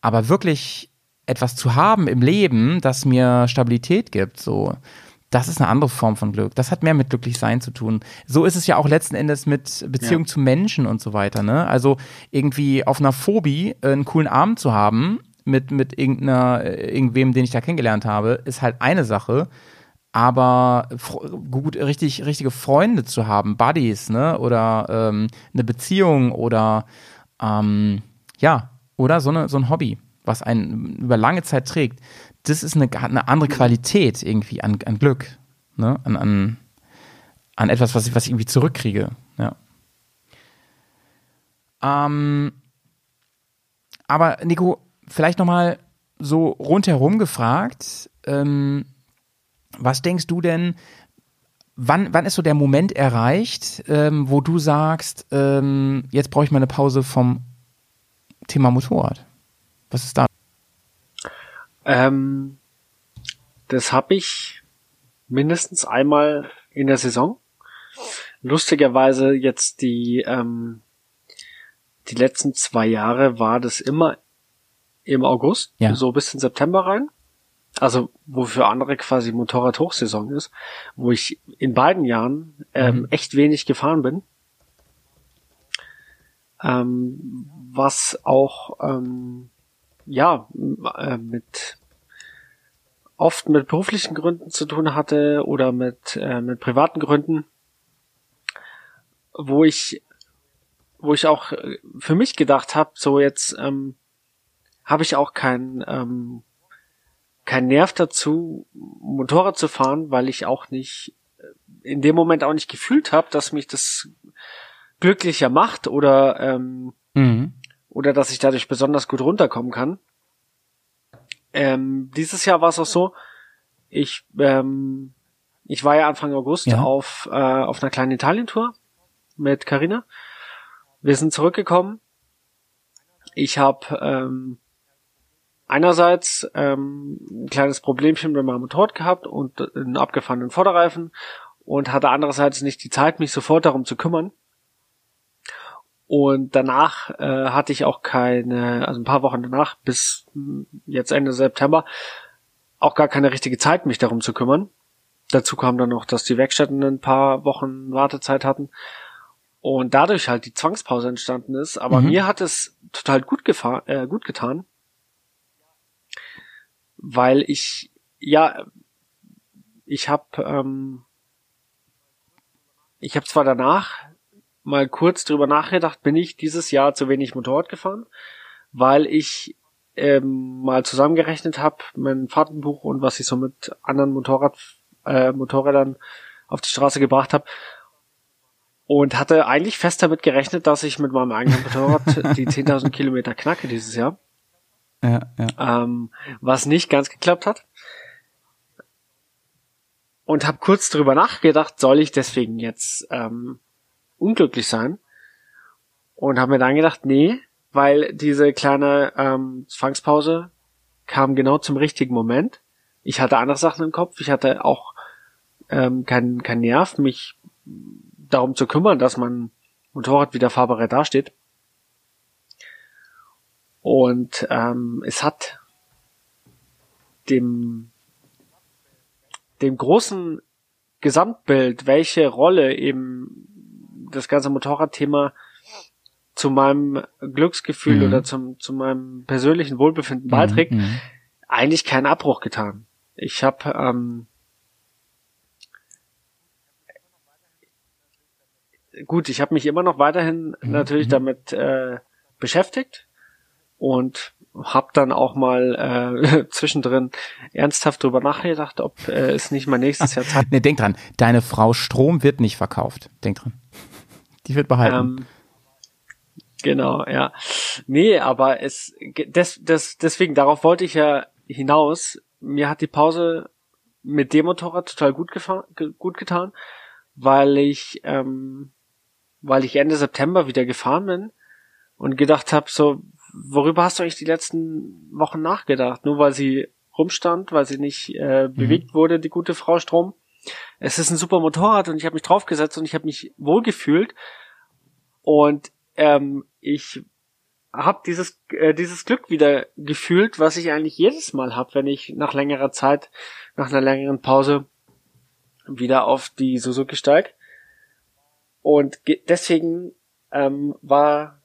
Aber wirklich etwas zu haben im Leben, das mir Stabilität gibt, so, das ist eine andere Form von Glück. Das hat mehr mit glücklich sein zu tun. So ist es ja auch letzten Endes mit Beziehung Ja. zu Menschen und so weiter. Ne? Also irgendwie auf einer Phobie äh, einen coolen Abend zu haben mit mit irgendeiner äh, irgendwem, den ich da kennengelernt habe, ist halt eine Sache. Aber gut, richtig, richtige Freunde zu haben, Buddies, ne, oder ähm, eine Beziehung oder ähm, ja, oder so, eine, so ein Hobby, was einen über lange Zeit trägt, das ist eine, eine andere Qualität irgendwie an, an Glück, ne, an, an, an etwas, was ich, was ich irgendwie zurückkriege, ja. Ähm, aber Nico, vielleicht nochmal so rundherum gefragt, ähm, was denkst du denn, wann, wann ist so der Moment erreicht, ähm, wo du sagst, ähm, jetzt brauche ich mal eine Pause vom Thema Motorrad? Was ist da? Ähm, das habe ich mindestens einmal in der Saison. Lustigerweise jetzt die, ähm, die letzten zwei Jahre war das immer im August, Ja. so bis in September rein. Also, wo für andere quasi Motorrad-Hochsaison ist, wo ich in beiden Jahren ähm, echt wenig gefahren bin. Ähm, was auch ähm, ja äh, mit oft mit beruflichen Gründen zu tun hatte oder mit äh, mit privaten Gründen, wo ich wo ich auch äh, für mich gedacht habe, so jetzt ähm, habe ich auch kein ähm, kein Nerv dazu, Motorrad zu fahren, weil ich auch nicht äh, in dem Moment auch nicht gefühlt habe, dass mich das glücklicher macht oder ähm, Mhm. oder dass ich dadurch besonders gut runterkommen kann. Ähm, dieses Jahr war es auch so, ich ähm, ich war ja Anfang August Ja. auf äh, auf einer kleinen Italien-Tour mit Carina. Wir sind zurückgekommen. Ich habe ähm, einerseits ähm, ein kleines Problemchen mit meinem Motorrad gehabt und einen abgefahrenen Vorderreifen und hatte andererseits nicht die Zeit, mich sofort darum zu kümmern. Und danach äh, hatte ich auch keine, also ein paar Wochen danach, bis mh, jetzt Ende September, auch gar keine richtige Zeit, mich darum zu kümmern. Dazu kam dann noch, dass die Werkstätten ein paar Wochen Wartezeit hatten und dadurch halt die Zwangspause entstanden ist. Aber Mhm. mir hat es total gut, gefahr, äh, gut getan, weil ich, ja, ich habe, ähm, ich habe zwar danach mal kurz drüber nachgedacht, bin ich dieses Jahr zu wenig Motorrad gefahren, weil ich ähm, mal zusammengerechnet habe, mein Fahrtenbuch und was ich so mit anderen Motorrad, äh, Motorrädern auf die Straße gebracht habe. Und hatte eigentlich fest damit gerechnet, dass ich mit meinem eigenen Motorrad die 10.000 Kilometer knacke dieses Jahr Ja, ja. ähm, was nicht ganz geklappt hat. Und habe kurz drüber nachgedacht, soll ich deswegen jetzt ähm, unglücklich sein? Und habe mir dann gedacht, nee, weil diese kleine ähm, Zwangspause kam genau zum richtigen Moment. Ich hatte andere Sachen im Kopf. Ich hatte auch ähm, keinen kein Nerv, mich darum zu kümmern, dass mein Motorrad wieder fahrbereit dasteht. Und ähm, es hat dem, dem großen Gesamtbild, welche Rolle eben das ganze Motorradthema zu meinem Glücksgefühl Mhm. oder zum, zu meinem persönlichen Wohlbefinden beiträgt, Mhm. eigentlich keinen Abbruch getan. Ich habe ähm, gut, ich habe mich immer noch weiterhin natürlich damit äh, beschäftigt und habe dann auch mal äh, zwischendrin ernsthaft drüber nachgedacht, ob äh, es nicht mal nächstes Jahr Zeit Ne, denk dran, deine Frau Strom wird nicht verkauft. Denk dran. Die wird behalten. Ähm, genau, ja. Nee, aber es des, des, deswegen, darauf wollte ich ja hinaus. Mir hat die Pause mit dem Motorrad total gut, gefahren, ge, gut getan, weil ich, ähm, weil ich Ende September wieder gefahren bin und gedacht habe, so, worüber hast du eigentlich die letzten Wochen nachgedacht? Nur weil sie rumstand, weil sie nicht äh, bewegt wurde, die gute Frau Strom. Es ist ein super Motorrad und ich habe mich draufgesetzt und ich habe mich wohlgefühlt und ähm, ich habe dieses äh, dieses Glück wieder gefühlt, was ich eigentlich jedes Mal habe, wenn ich nach längerer Zeit, nach einer längeren Pause wieder auf die Suzuki steig. Und ge- deswegen ähm, war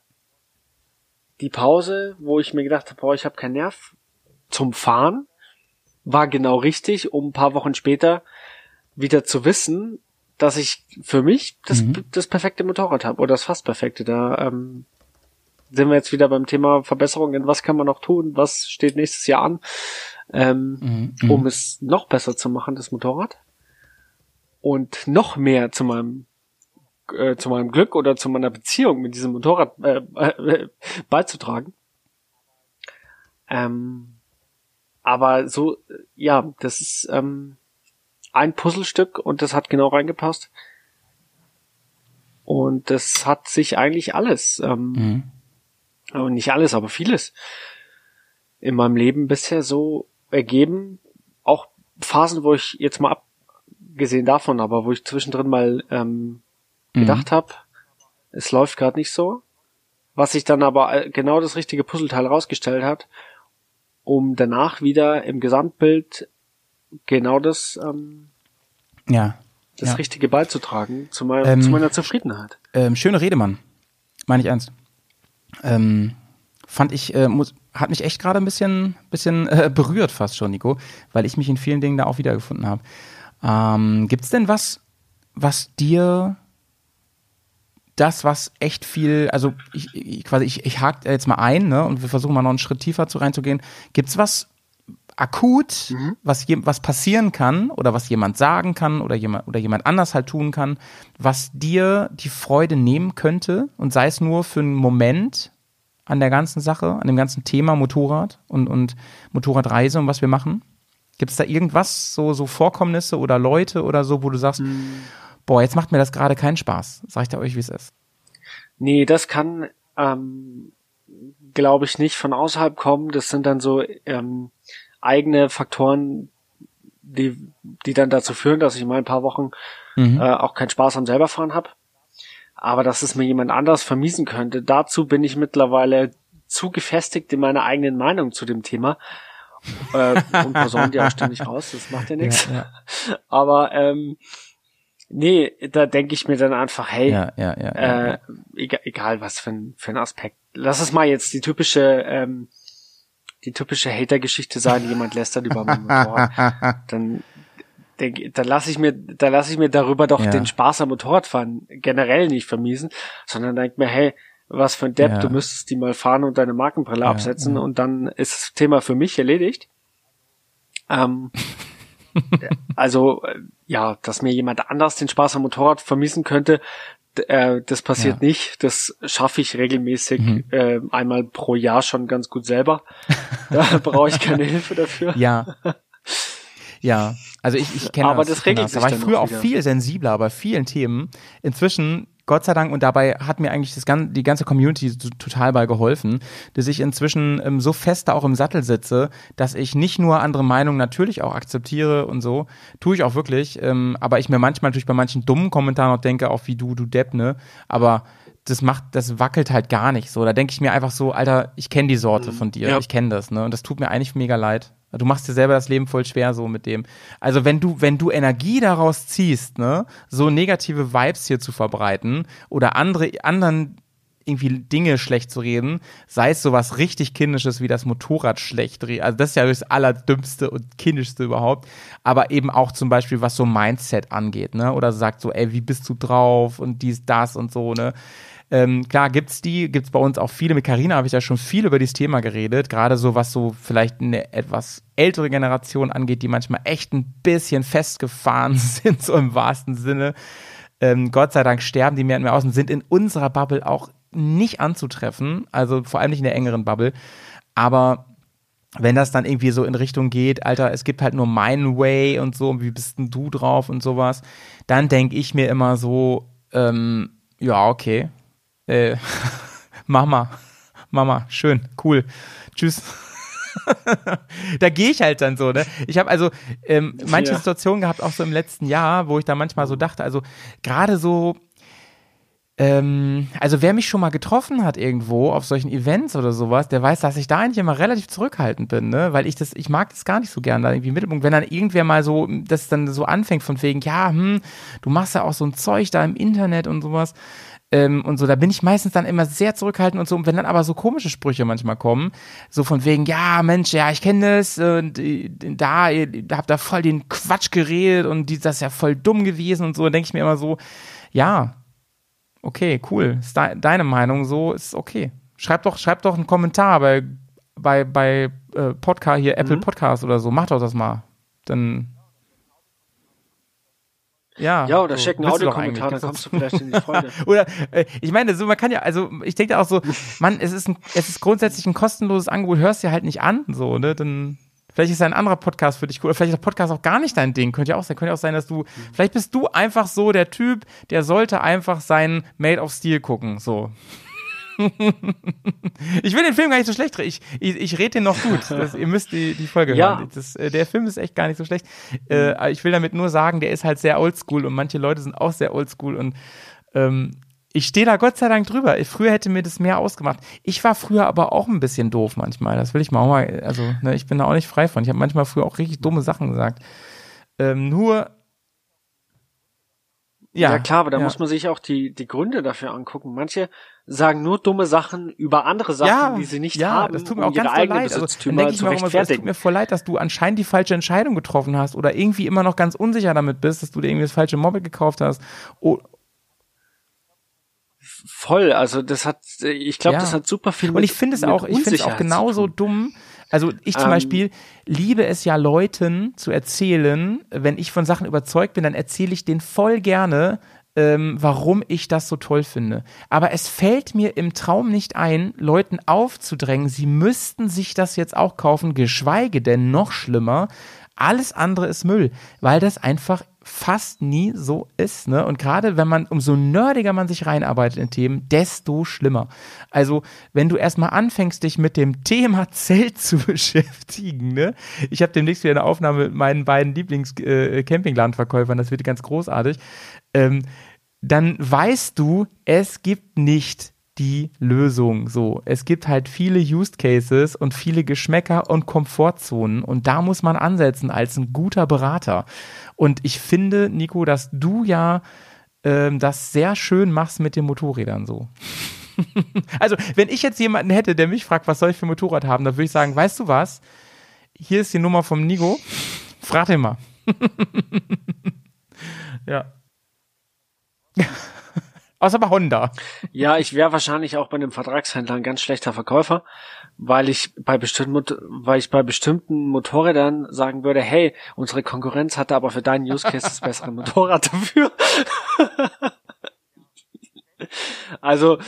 die Pause, wo ich mir gedacht habe, boah, ich habe keinen Nerv zum Fahren, war genau richtig, um ein paar Wochen später wieder zu wissen, dass ich für mich das, das perfekte Motorrad habe oder das fast perfekte. Da ähm, sind wir jetzt wieder beim Thema Verbesserungen. Was kann man noch tun? Was steht nächstes Jahr an, ähm, Mhm. um es noch besser zu machen, das Motorrad und noch mehr zu meinem äh, zu meinem Glück oder zu meiner Beziehung mit diesem Motorrad äh, äh, beizutragen. Ähm, aber so, äh, ja, das ist ähm, ein Puzzlestück und das hat genau reingepasst. Und das hat sich eigentlich alles, ähm, Mhm. nicht alles, aber vieles in meinem Leben bisher so ergeben. Auch Phasen, wo ich jetzt mal ab, abgesehen davon, aber wo ich zwischendrin mal ähm, gedacht habe, es läuft gerade nicht so, was sich dann aber genau das richtige Puzzleteil rausgestellt hat, um danach wieder im Gesamtbild genau das ähm, Ja. das ja. Richtige beizutragen zu, mein, Ähm, zu meiner Zufriedenheit. Ähm, schöne Rede, Mann. Meine ich ernst. Ähm, fand ich, äh, muss, hat mich echt gerade ein bisschen, bisschen äh, berührt fast schon, Nico, weil ich mich in vielen Dingen da auch wiedergefunden habe. Ähm, gibt's denn was, was dir das, was echt viel, also ich, ich quasi, ich, ich hake jetzt mal ein, ne, und wir versuchen mal noch einen Schritt tiefer zu reinzugehen. Gibt's was akut, was, je, was passieren kann oder was jemand sagen kann oder jemand, oder jemand anders halt tun kann, was dir die Freude nehmen könnte und sei es nur für einen Moment an der ganzen Sache, an dem ganzen Thema Motorrad und, und Motorradreise und was wir machen? Gibt es da irgendwas, so, so Vorkommnisse oder Leute oder so, wo du sagst, boah, jetzt macht mir das gerade keinen Spaß. Sag ich da euch, wie es ist. Nee, das kann, ähm, glaube ich, nicht von außerhalb kommen. Das sind dann so ähm, eigene Faktoren, die, die dann dazu führen, dass ich mal ein paar Wochen Mhm. äh, auch keinen Spaß am selberfahren habe. Aber dass es mir jemand anders vermiesen könnte, dazu bin ich mittlerweile zu gefestigt in meiner eigenen Meinung zu dem Thema. äh, und posaun die auch ständig raus, das macht ja nichts. Ja, Aber ähm, nee, da denke ich mir dann einfach, hey, ja, ja, ja. äh, egal, egal was für ein, für ein Aspekt. Lass es mal jetzt die typische, ähm, die typische Hater-Geschichte sein, jemand lästert über mein Motorrad. Dann, denk, dann lasse ich mir, da lasse ich mir darüber doch den Spaß am Motorradfahren generell nicht vermiesen, sondern denk mir, hey, was für ein Depp, du müsstest die mal fahren und deine Markenbrille absetzen und dann ist das Thema für mich erledigt. Ähm, also, äh, ja, dass mir jemand anders den Spaß am Motorrad vermiesen könnte, äh, das passiert Ja. nicht. Das schaffe ich regelmäßig Mhm. äh, einmal pro Jahr schon ganz gut selber. da brauche ich keine Hilfe dafür. Ja. Ja, also ich, ich kenne Aber das. das regelt das. Da sich war ich früher auch viel sensibler bei vielen Themen. Inzwischen, Gott sei Dank, und dabei hat mir eigentlich das die ganze Community total bei geholfen, dass ich inzwischen ähm, so fest da auch im Sattel sitze, dass ich nicht nur andere Meinungen natürlich auch akzeptiere und so, tue ich auch wirklich, ähm, aber ich mir manchmal natürlich bei manchen dummen Kommentaren auch denke, auch wie du, du Depp, ne? Aber das macht, das wackelt halt gar nicht so. Da denke ich mir einfach so, Alter, ich kenne die Sorte von dir, Ja. ich kenne das, ne? Und das tut mir eigentlich mega leid. Du machst dir selber das Leben voll schwer so mit dem. Also wenn du, wenn du Energie daraus ziehst, ne, so negative Vibes hier zu verbreiten oder andere, anderen irgendwie Dinge schlecht zu reden, sei es sowas richtig kindisches wie das Motorrad schlecht reden. Also das ist ja das allerdümmste und kindischste überhaupt. Aber eben auch zum Beispiel, was so Mindset angeht, ne? Oder sagt so, ey, wie bist du drauf und dies, das und so, ne? Ähm, klar gibt's die, gibt's bei uns auch viele. Mit Carina habe ich ja schon viel über dieses Thema geredet. Gerade so, was so vielleicht eine etwas ältere Generation angeht, die manchmal echt ein bisschen festgefahren sind, so im wahrsten Sinne. Ähm, Gott sei Dank sterben die mehr und mehr aus und sind in unserer Bubble auch nicht anzutreffen. Also vor allem nicht in der engeren Bubble. Aber wenn das dann irgendwie so in Richtung geht, Alter, es gibt halt nur meinen Way und so, wie bist denn du drauf und sowas, dann denke ich mir immer so, ähm, ja, okay, äh, Mama, Mama, schön, cool, tschüss. da gehe ich halt dann so, ne? Ich habe also ähm, manche Ja. Situationen gehabt, auch so im letzten Jahr, wo ich da manchmal so dachte, also gerade so, ähm, also wer mich schon mal getroffen hat irgendwo auf solchen Events oder sowas, der weiß, dass ich da eigentlich immer relativ zurückhaltend bin, ne? Weil ich das, ich mag das gar nicht so gern, da irgendwie im Mittelpunkt. Wenn dann irgendwer mal so, das dann so anfängt von wegen, ja, hm, du machst ja auch so ein Zeug da im Internet und sowas. Ähm, und so, da bin ich meistens dann immer sehr zurückhaltend und so. Und wenn dann aber so komische Sprüche manchmal kommen, so von wegen, ja, Mensch, ja, ich kenne das, und äh, da, ihr habt da voll den Quatsch geredet und die, das ist ja voll dumm gewesen und so, denke ich mir immer so, ja, okay, cool, ist de deine Meinung so, ist okay. Schreib doch, schreib doch einen Kommentar bei, bei, bei äh, Podcast, hier Apple Podcast oder so, mach doch das mal. Dann. Ja, Ja, oder so, check einen willst du doch Audiokommentar, dann kommst du vielleicht in die Freude. Oder äh, ich meine, so man kann ja, also ich denke auch so, Mann, es ist ein, es ist grundsätzlich ein kostenloses Angebot, hörst dir halt nicht an, so, ne? Dann vielleicht ist ein anderer Podcast für dich cool, oder vielleicht ist der Podcast auch gar nicht dein Ding. Könnte ja auch sein, könnte ja auch sein, dass du, vielleicht bist du einfach so der Typ, der sollte einfach seinen Made of Steel gucken, so. Ich will den Film gar nicht so schlecht reden. Ich, ich, ich rede den noch gut. Das, ihr müsst die, die Folge Ja. hören. Das, äh, der Film ist echt gar nicht so schlecht. Äh, ich will damit nur sagen, der ist halt sehr oldschool und manche Leute sind auch sehr oldschool und ähm, ich stehe da Gott sei Dank drüber. Ich, früher hätte mir das mehr ausgemacht. Ich war früher aber auch ein bisschen doof manchmal. Das will ich mal auch mal, also ne, ich bin da auch nicht frei von. Ich habe manchmal früher auch richtig dumme Sachen gesagt. Ähm, nur Ja, klar, aber da ja. muss man sich auch die, die Gründe dafür angucken. Manche sagen nur dumme Sachen über andere Sachen, die sie nicht ja, haben, das tut mir um auch ganz eigenen leid. Also, dann denke ich mir auch immer so, es tut mir voll leid, dass du anscheinend die falsche Entscheidung getroffen hast oder irgendwie immer noch ganz unsicher damit bist, dass du dir irgendwie das falsche Moped gekauft hast. Oh, Voll, also das hat, ich glaube, Ja. das hat super viel und ich finde es auch, ich finde es auch genauso dumm. Also ich zum Ähm, Beispiel liebe es ja Leuten zu erzählen, wenn ich von Sachen überzeugt bin, dann erzähle ich denen voll gerne, ähm, warum ich das so toll finde. Aber es fällt mir im Traum nicht ein, Leuten aufzudrängen, sie müssten sich das jetzt auch kaufen, geschweige denn noch schlimmer, alles andere ist Müll, weil das einfach fast nie so ist. Ne? Und gerade wenn man, umso nerdiger man sich reinarbeitet in Themen, desto schlimmer. Also, wenn du erstmal anfängst, dich mit dem Thema Zelt zu beschäftigen, ne? Ich habe demnächst wieder eine Aufnahme mit meinen beiden Lieblings-Campinglandverkäufern, das wird ganz großartig. Ähm, dann weißt du, es gibt nicht die Lösung. So, es gibt halt viele Use Cases und viele Geschmäcker und Komfortzonen und da muss man ansetzen als ein guter Berater. Und ich finde, Nico, dass du ja ähm, das sehr schön machst mit den Motorrädern so. also, wenn ich jetzt jemanden hätte, der mich fragt, was soll ich für ein Motorrad haben, dann würde ich sagen, weißt du was? Hier ist die Nummer vom Nico. Frag den mal. ja. Außer bei Honda. Ja, ich wäre wahrscheinlich auch bei einem Vertragshändler ein ganz schlechter Verkäufer, weil ich bei bestimmten, weil ich bei bestimmten Motorrädern sagen würde, hey, unsere Konkurrenz hatte aber für deinen Use Case das bessere Motorrad dafür. also,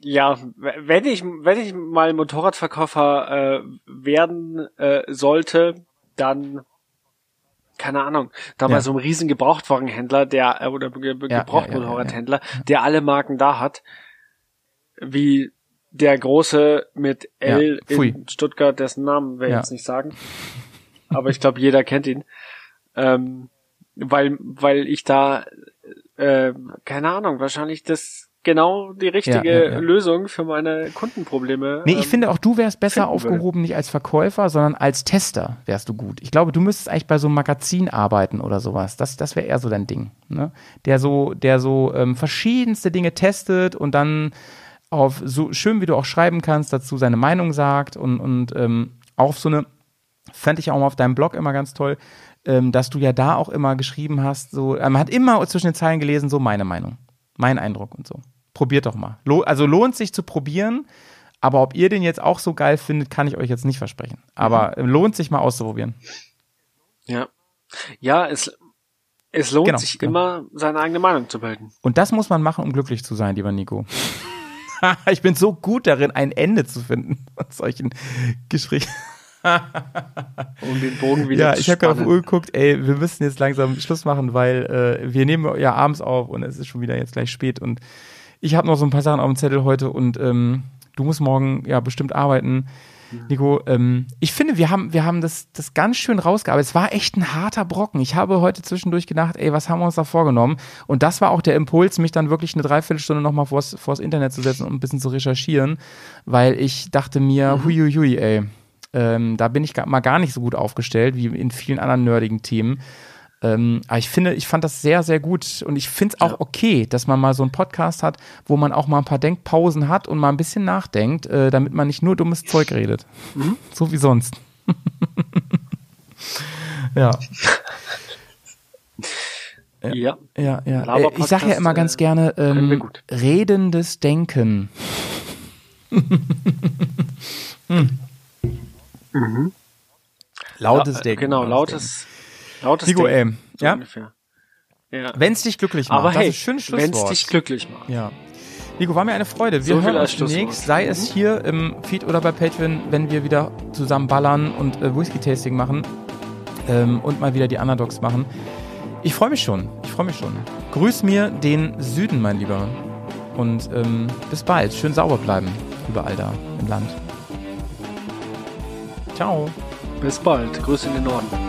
ja, wenn ich, wenn ich mal Motorradverkäufer äh, werden äh, sollte, dann keine Ahnung, da Ja. bei so einem riesen Gebrauchtwagenhändler, der äh, oder Ge Gebrauchtmotorradhändler, der alle Marken da hat, wie der große mit L in Stuttgart, dessen Namen wir Ja. jetzt nicht sagen, aber ich glaube, jeder kennt ihn, ähm, weil weil ich da äh, keine Ahnung, wahrscheinlich das genau die richtige Ja, ja, ja. Lösung für meine Kundenprobleme. Nee, ich ähm, finde auch du wärst besser finden würde. aufgehoben, nicht als Verkäufer, sondern als Tester wärst du gut. Ich glaube, du müsstest eigentlich bei so einem Magazin arbeiten oder sowas. Das, das wäre eher so dein Ding. Ne? Der so, der so ähm, verschiedenste Dinge testet und dann auf so schön wie du auch schreiben kannst, dazu seine Meinung sagt und, und ähm, auf so eine, fand ich auch mal auf deinem Blog immer ganz toll, ähm, dass du ja da auch immer geschrieben hast, so, äh, man hat immer zwischen den Zeilen gelesen, so meine Meinung, mein Eindruck und so. Probiert doch mal. Also lohnt sich zu probieren, aber ob ihr den jetzt auch so geil findet, kann ich euch jetzt nicht versprechen. Aber äh, lohnt sich mal auszuprobieren. Ja. Ja, es, es lohnt Genau, sich genau. immer, seine eigene Meinung zu bilden. Und das muss man machen, um glücklich zu sein, lieber Nico. ich bin so gut darin, ein Ende zu finden von solchen Gesprächen. Um den Bogen wieder Ja, zu ich habe gerade auf. Uhr geguckt, ey, wir müssen jetzt langsam Schluss machen, weil äh, wir nehmen ja abends auf und es ist schon wieder jetzt gleich spät und ich habe noch so ein paar Sachen auf dem Zettel heute und ähm, du musst morgen ja bestimmt arbeiten. Nico, ähm, ich finde, wir haben, wir haben das, das ganz schön rausgearbeitet. Es war echt ein harter Brocken. Ich habe heute zwischendurch gedacht, ey, was haben wir uns da vorgenommen? Und das war auch der Impuls, mich dann wirklich eine Dreiviertelstunde nochmal vors, vors Internet zu setzen und ein bisschen zu recherchieren, weil ich dachte mir, huiuiui, ey, ähm, da bin ich mal gar nicht so gut aufgestellt wie in vielen anderen nerdigen Themen. Ähm, aber ich finde, ich fand das sehr, sehr gut und ich finde es auch okay, dass man mal so einen Podcast hat, wo man auch mal ein paar Denkpausen hat und mal ein bisschen nachdenkt, äh, damit man nicht nur dummes Zeug redet. So wie sonst. ja, Ja. ja, ja. Äh, ich sage ja immer ganz äh, gerne, ähm, redendes Denken. Lautes La- Denken. Genau, lautes, lautes Nico, Denken, ey, so ja? ungefähr. Ja. Wenn es dich glücklich macht, Aber das hey, ist schönes wenn es Schlusswort. dich glücklich macht. Ja. Nico, war mir eine Freude. Wir So hören uns demnächst, sei es hier im Feed oder bei Patreon, wenn wir wieder zusammen ballern und äh, Whisky-Tasting machen ähm, und mal wieder die Underdogs machen. Ich freue mich schon. Ich freue mich schon. Grüß mir den Süden, mein Lieber. Und ähm, bis bald. Schön sauber bleiben. Überall da im Land. Ciao. Bis bald. Grüße in den Norden.